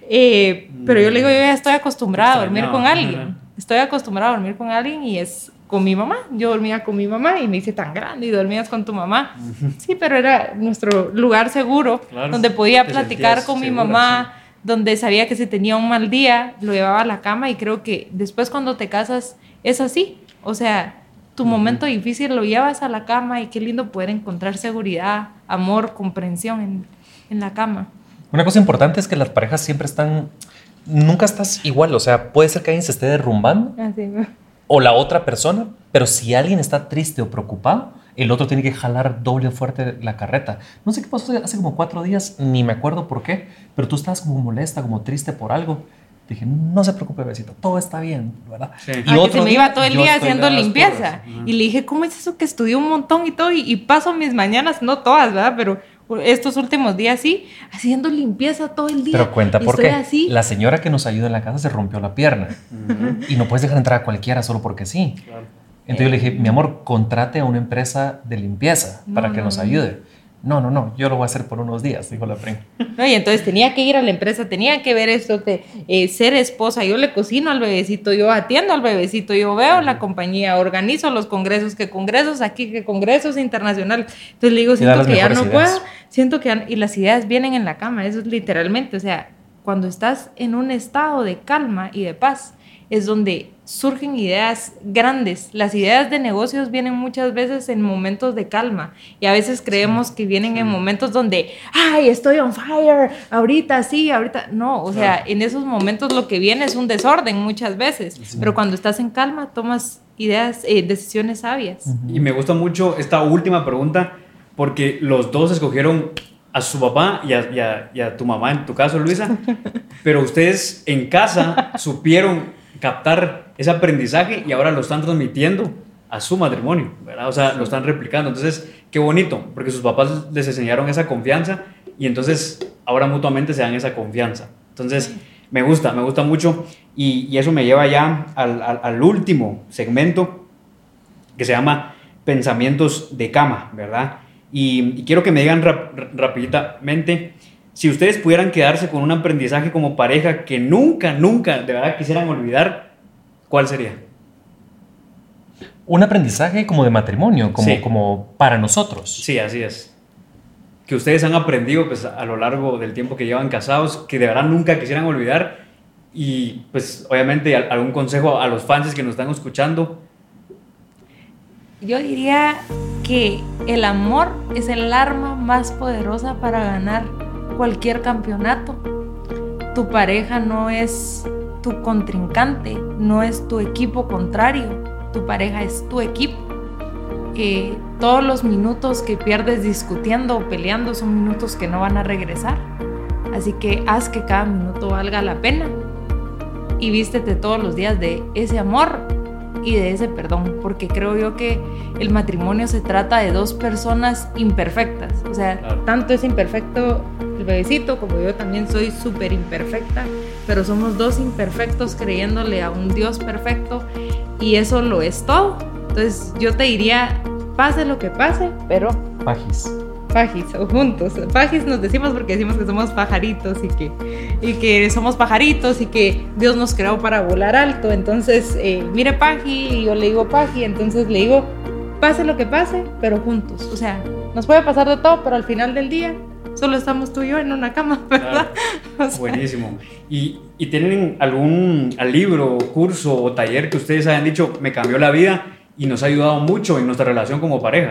Eh, pero yo le digo, yo ya estoy acostumbrada a dormir con alguien. Estoy acostumbrada a dormir con alguien y es con mi mamá. Yo dormía con mi mamá y me hice tan grande y dormías con tu mamá. Sí, pero era nuestro lugar seguro, Claro. donde podía platicar con mi segura, mamá, donde sabía que si tenía un mal día, lo llevaba a la cama y creo que después cuando te casas es así. O sea, tu momento difícil lo llevas a la cama y qué lindo poder encontrar seguridad, amor, comprensión en, en la cama. Una cosa importante es que las parejas siempre están. Nunca estás igual. O sea, puede ser que alguien se esté derrumbando Así. o la otra persona, pero si alguien está triste o preocupado, el otro tiene que jalar doble fuerte la carreta. No sé qué pasó hace como cuatro días, ni me acuerdo por qué, pero tú estabas como molesta, como triste por algo. Dije, no se preocupe, besito, todo está bien, ¿verdad? Sí. Ah, que se me iba todo el día haciendo limpieza. porras. Ajá. Y le dije, ¿cómo es eso que estudié un montón y todo? Y, y paso mis mañanas, no todas, ¿verdad? Pero estos últimos días sí, haciendo limpieza todo el día. Pero cuenta Y por estoy qué. así. La señora que nos ayuda en la casa se rompió la pierna y no puedes dejar entrar a cualquiera solo porque sí. Entonces yo le dije, mi amor, contrate a una empresa de limpieza para No, que no, nos no. ayude. No, no, no, yo lo voy a hacer por unos días, dijo la prima. No, y entonces tenía que ir a la empresa, tenía que ver esto de eh, ser esposa. Yo le cocino al bebecito, yo atiendo al bebecito, yo veo la compañía, organizo los congresos, que congresos aquí, que congresos internacionales. Entonces le digo, siento que ya no ideas. puedo, siento que ya- y las ideas vienen en la cama, eso es literalmente, o sea, cuando estás en un estado de calma y de paz, es donde surgen ideas grandes. Las ideas de negocios vienen muchas veces en momentos de calma y a veces creemos que vienen en momentos donde, ay, estoy on fire, ahorita sí, ahorita no. O sea, en esos momentos lo que viene es un desorden muchas veces, pero cuando estás en calma tomas ideas, eh, decisiones sabias. Y me gusta mucho esta última pregunta porque los dos escogieron a su papá y a, y a- y a tu mamá, en tu caso, Luisa, (laughs) pero ustedes en casa supieron captar ese aprendizaje y ahora lo están transmitiendo a su matrimonio, ¿verdad? O sea, lo están replicando. Entonces, qué bonito, porque sus papás les enseñaron esa confianza y entonces ahora mutuamente se dan esa confianza. Entonces, me gusta, me gusta mucho y, y eso me lleva ya al, al- al último segmento que se llama Pensamientos de Cama, ¿verdad? Y, y quiero que me digan rap- r- rapiditamente, si ustedes pudieran quedarse con un aprendizaje como pareja que nunca, nunca de verdad quisieran olvidar, ¿cuál sería? Un aprendizaje como de matrimonio, como, Sí. como para nosotros. Sí, así es. Que ustedes han aprendido pues, a lo largo del tiempo que llevan casados, que de verdad nunca quisieran olvidar. Y pues obviamente al- algún consejo a los fans que nos están escuchando. Yo diría que el amor es el arma más poderosa para ganar cualquier campeonato. Tu pareja no es tu contrincante, no es tu equipo contrario, tu pareja es tu equipo. Eh, todos los minutos que pierdes discutiendo o peleando son minutos que no van a regresar. Así que haz que cada minuto valga la pena y vístete todos los días de ese amor y de ese perdón, porque creo yo que el matrimonio se trata de dos personas imperfectas, o sea, Claro. tanto es imperfecto el bebecito como yo también soy súper imperfecta, pero somos dos imperfectos creyéndole a un Dios perfecto y eso lo es todo. Entonces yo te diría, pase lo que pase, pero Pajis. Pajis o juntos. Pajis nos decimos porque decimos que somos pajaritos y que, y que somos pajaritos y que Dios nos creó para volar alto. Entonces, eh, mire Paji y yo le digo Paji, entonces le digo, pase lo que pase, pero juntos. O sea, nos puede pasar de todo, pero al final del día solo estamos tú y yo en una cama, (laughs) ¿verdad? O sea, Buenísimo. ¿Y, y tienen algún libro, curso o taller que ustedes hayan dicho, me cambió la vida y nos ha ayudado mucho en nuestra relación como pareja?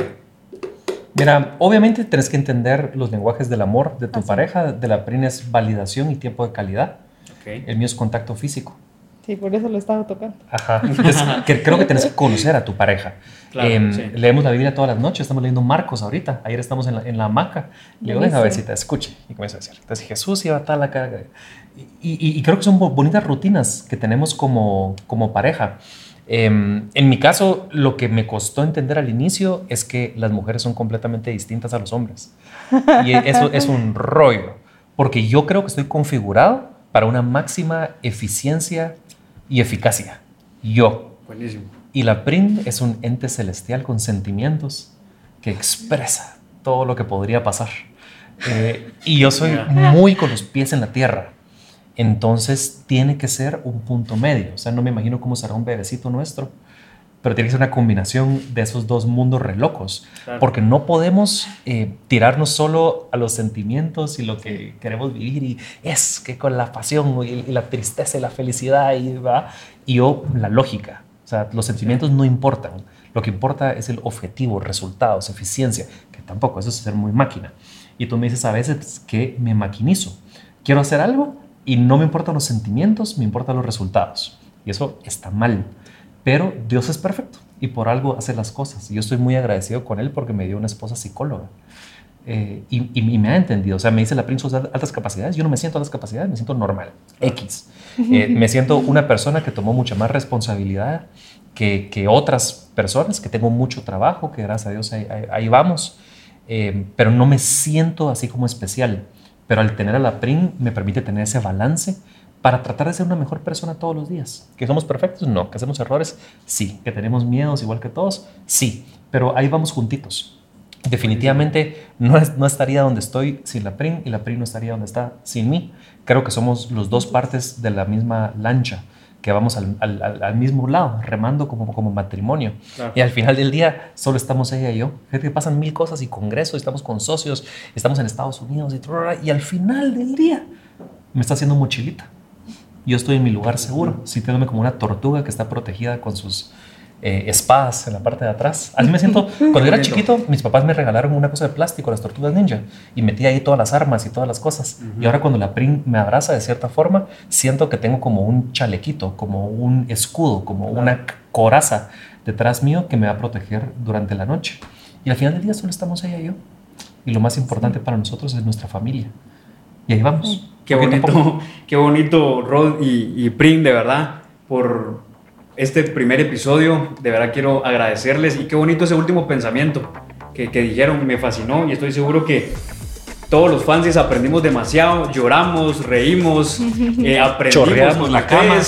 Mira, obviamente tienes que entender los lenguajes del amor de tu Así. pareja. De la prina es validación y tiempo de calidad. El mío es contacto físico. Sí, por eso lo estaba tocando. Ajá. Que creo que tienes que conocer a tu pareja. Claro, Em, sí. Leemos la Biblia todas las noches, estamos leyendo Marcos ahorita. Ayer estamos en la, en la hamaca. Le digo, a ver si te escuche. Y comienza a decir, entonces Jesús iba a tal acá. Y, y- y creo que son bo- bonitas rutinas que tenemos como, como pareja. Em, en mi caso, lo que me costó entender al inicio es que las mujeres son completamente distintas a los hombres. Y eso es un rollo, porque yo creo que estoy configurado para una máxima eficiencia y eficacia. Yo. Buenísimo. Y la PRIN es un ente celestial con sentimientos que expresa todo lo que podría pasar. Eh, y yo soy muy con los pies en la tierra. Entonces tiene que ser un punto medio. O sea, no me imagino cómo será un bebecito nuestro, pero tiene que ser una combinación de esos dos mundos re locos. Claro. Porque no podemos eh, tirarnos solo a los sentimientos y lo que queremos vivir y es que con la pasión y, y la tristeza y la felicidad y, y yo la lógica. O sea, los sentimientos no importan. Lo que importa es el objetivo, resultados, eficiencia, que tampoco, eso es ser muy máquina. Y tú me dices a veces que me maquinizo. Quiero hacer algo y no me importan los sentimientos, me importan los resultados. Y eso está mal. Pero Dios es perfecto y por algo hace las cosas. Y yo estoy muy agradecido con Él porque me dio una esposa psicóloga. Eh, y, y- me ha entendido. O sea, me dice la princesa de altas capacidades. Yo no me siento altas capacidades, me siento normal. X. Eh, (laughs) me siento una persona que tomó mucha más responsabilidad que, que otras personas, que tengo mucho trabajo, que gracias a Dios ahí, ahí- ahí vamos. eh, pero no me siento así como especial. Pero al tener a la PRIN me permite tener ese balance para tratar de ser una mejor persona todos los días. ¿Que somos perfectos? No. ¿Que hacemos errores? Sí. ¿Que tenemos miedos igual que todos? Sí. Pero ahí vamos juntitos. Definitivamente no, no estaría donde estoy sin la PRIN y la PRIN no estaría donde está sin mí. Creo que somos los dos partes de la misma lancha que vamos al, al, mismo lado, remando como, como matrimonio. Y al final del día solo estamos ella y yo. Fíjate que pasan mil cosas y congresos, estamos con socios, estamos en Estados Unidos y, y al final del día me está haciendo mochilita. Yo estoy en mi lugar seguro, sintiéndome como una tortuga que está protegida con sus eh, espadas en la parte de atrás. Así me siento. (laughs) Cuando era chiquito, mis papás me regalaron una cosa de plástico, las tortugas ninja, y metí ahí todas las armas y todas las cosas. Y ahora cuando la PRIN me abraza de cierta forma, siento que tengo como un chalequito, como un escudo, como una coraza detrás mío que me va a proteger durante la noche. Y al final del día solo estamos ella y yo. Y lo más importante para nosotros es nuestra familia. Y ahí vamos. Qué bonito, (laughs) qué bonito, Rod y, y Prin, de verdad, por, este primer episodio. De verdad quiero agradecerles y qué bonito ese último pensamiento que, dijeron, me fascinó y estoy seguro que todos los fans aprendimos demasiado, lloramos, reímos, (laughs) eh, aprendimos la cama,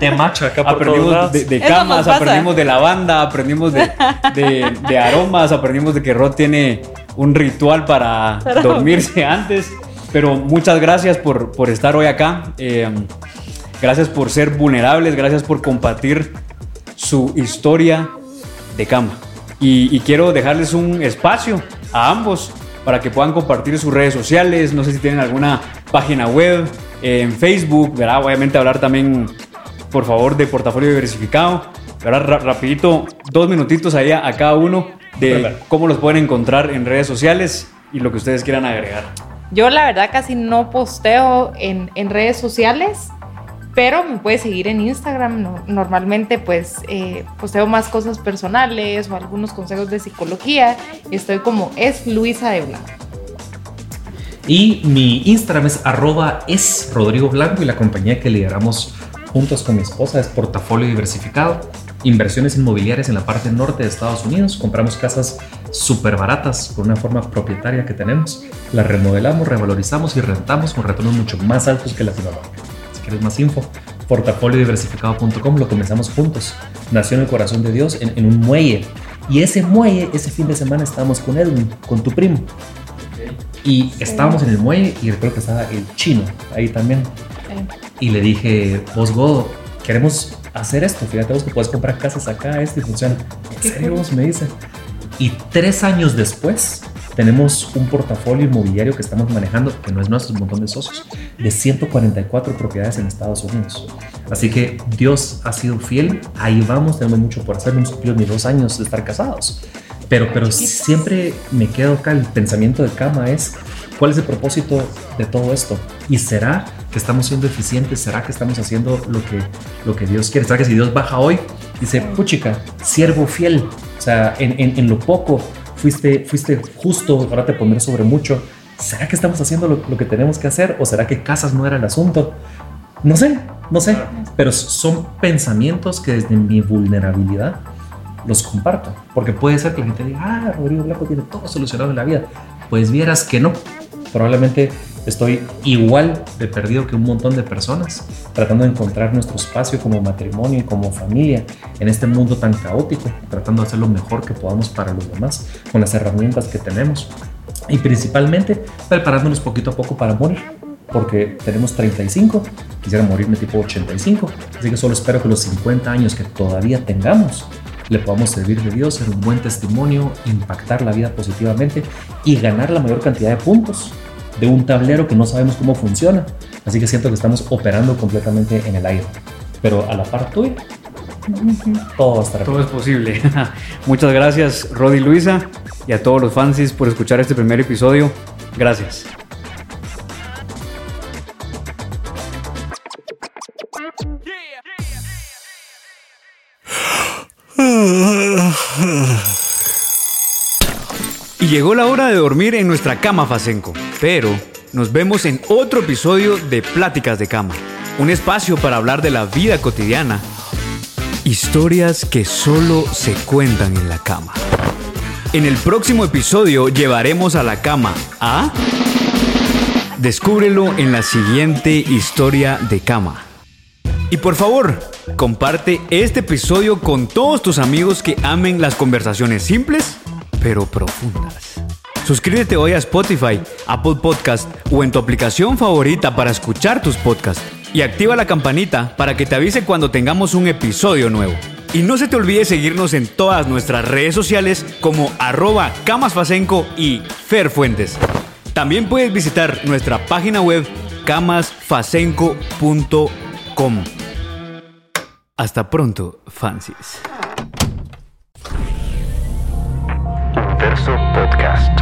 tenemos (laughs) acá por aprendimos de, camas, aprendimos de la banda, aprendimos de, de, aromas, aprendimos de que Rod tiene un ritual para dormirse antes. Pero muchas gracias por, por estar hoy acá. Eh, Gracias por ser vulnerables, gracias por compartir su historia de cama. Y, quiero dejarles un espacio a ambos para que puedan compartir sus redes sociales, no sé si tienen alguna página web, en Facebook, ¿verdad? Obviamente hablar también, por favor, de portafolio diversificado, ¿verdad? rapidito, dos minutitos ahí a, cada uno de cómo los pueden encontrar en redes sociales y lo que ustedes quieran agregar. Yo la verdad casi no posteo en, en redes sociales, pero me puedes seguir en Instagram. normalmente pues eh, posteo más cosas personales o algunos consejos de psicología. Estoy como es Luisa de Blanco. Y mi Instagram es arroba y la compañía que lideramos juntos con mi esposa es Portafolio Diversificado. Inversiones inmobiliarias en la parte norte de Estados Unidos. Compramos casas súper baratas con una forma propietaria que tenemos. Las remodelamos, revalorizamos y rentamos con retornos mucho más altos que la Latinoamérica quieres más info, portafoliodiversificado.com, lo comenzamos juntos. Nació en el corazón de Dios en, un muelle. Y ese muelle, ese fin de semana estábamos con Edwin, con tu primo. Y estábamos en el muelle y recuerdo que estaba el chino ahí también. Y le dije, vos Godo, queremos hacer esto. Fíjate vos que puedes comprar casas acá, esto y funciona. ¿En serio vos? Me dice. Y tres años después, tenemos un portafolio inmobiliario que estamos manejando, que no es nuestro, un montón de socios, de 144 propiedades en Estados Unidos. Así que Dios ha sido fiel, ahí vamos, tenemos mucho por hacer, no hemos cumplido ni dos años de estar casados. Pero, pero siempre me quedo acá, el pensamiento de cama es, ¿cuál es el propósito de todo esto? ¿Y será que estamos siendo eficientes? ¿Será que estamos haciendo lo que, lo que Dios quiere? ¿Será que si Dios baja hoy, dice, puchica, siervo fiel? O sea, en, en, en lo poco fuiste, fuiste justo, ahora te pondré sobre mucho. ¿Será que estamos haciendo lo, que tenemos que hacer? ¿O será que casas no era el asunto? No sé, no sé, pero son pensamientos que desde mi vulnerabilidad los comparto. Porque puede ser que la gente diga, ah, Rodrigo Blanco tiene todo solucionado en la vida. Pues vieras que no. Probablemente estoy igual de perdido que un montón de personas, tratando de encontrar nuestro espacio como matrimonio y como familia en este mundo tan caótico, tratando de hacer lo mejor que podamos para los demás con las herramientas que tenemos y principalmente preparándonos poquito a poco para morir. Porque tenemos 35, quisiera morirme tipo 85, así que solo espero que los 50 años que todavía tengamos le podamos servir de Dios, ser un buen testimonio, impactar la vida positivamente y ganar la mayor cantidad de puntos de un tablero que no sabemos cómo funciona. Así que siento que estamos operando completamente en el aire. Pero a la par tuya, todo va a estar Todo es posible. (laughs) Muchas gracias, Rodi y Luisa, y a todos los fans por escuchar este primer episodio. Gracias. (laughs) llegó la hora de dormir en nuestra cama Facenco, pero nos vemos en otro episodio de Pláticas de Cama, un espacio para hablar de la vida cotidiana, historias que solo se cuentan en la cama. En el próximo episodio llevaremos a la cama a... Descúbrelo en la siguiente historia de cama. Y por favor, comparte este episodio con todos tus amigos que amen las conversaciones simples pero profundas. Suscríbete hoy a Spotify, Apple Podcast o en tu aplicación favorita para escuchar tus podcasts. Y activa la campanita para que te avise cuando tengamos un episodio nuevo. Y no se te olvide seguirnos en todas nuestras redes sociales como arroba camasfacenco y ferfuentes. También puedes visitar nuestra página web camasfacenco.com. Hasta pronto, fancies. Verso Podcast.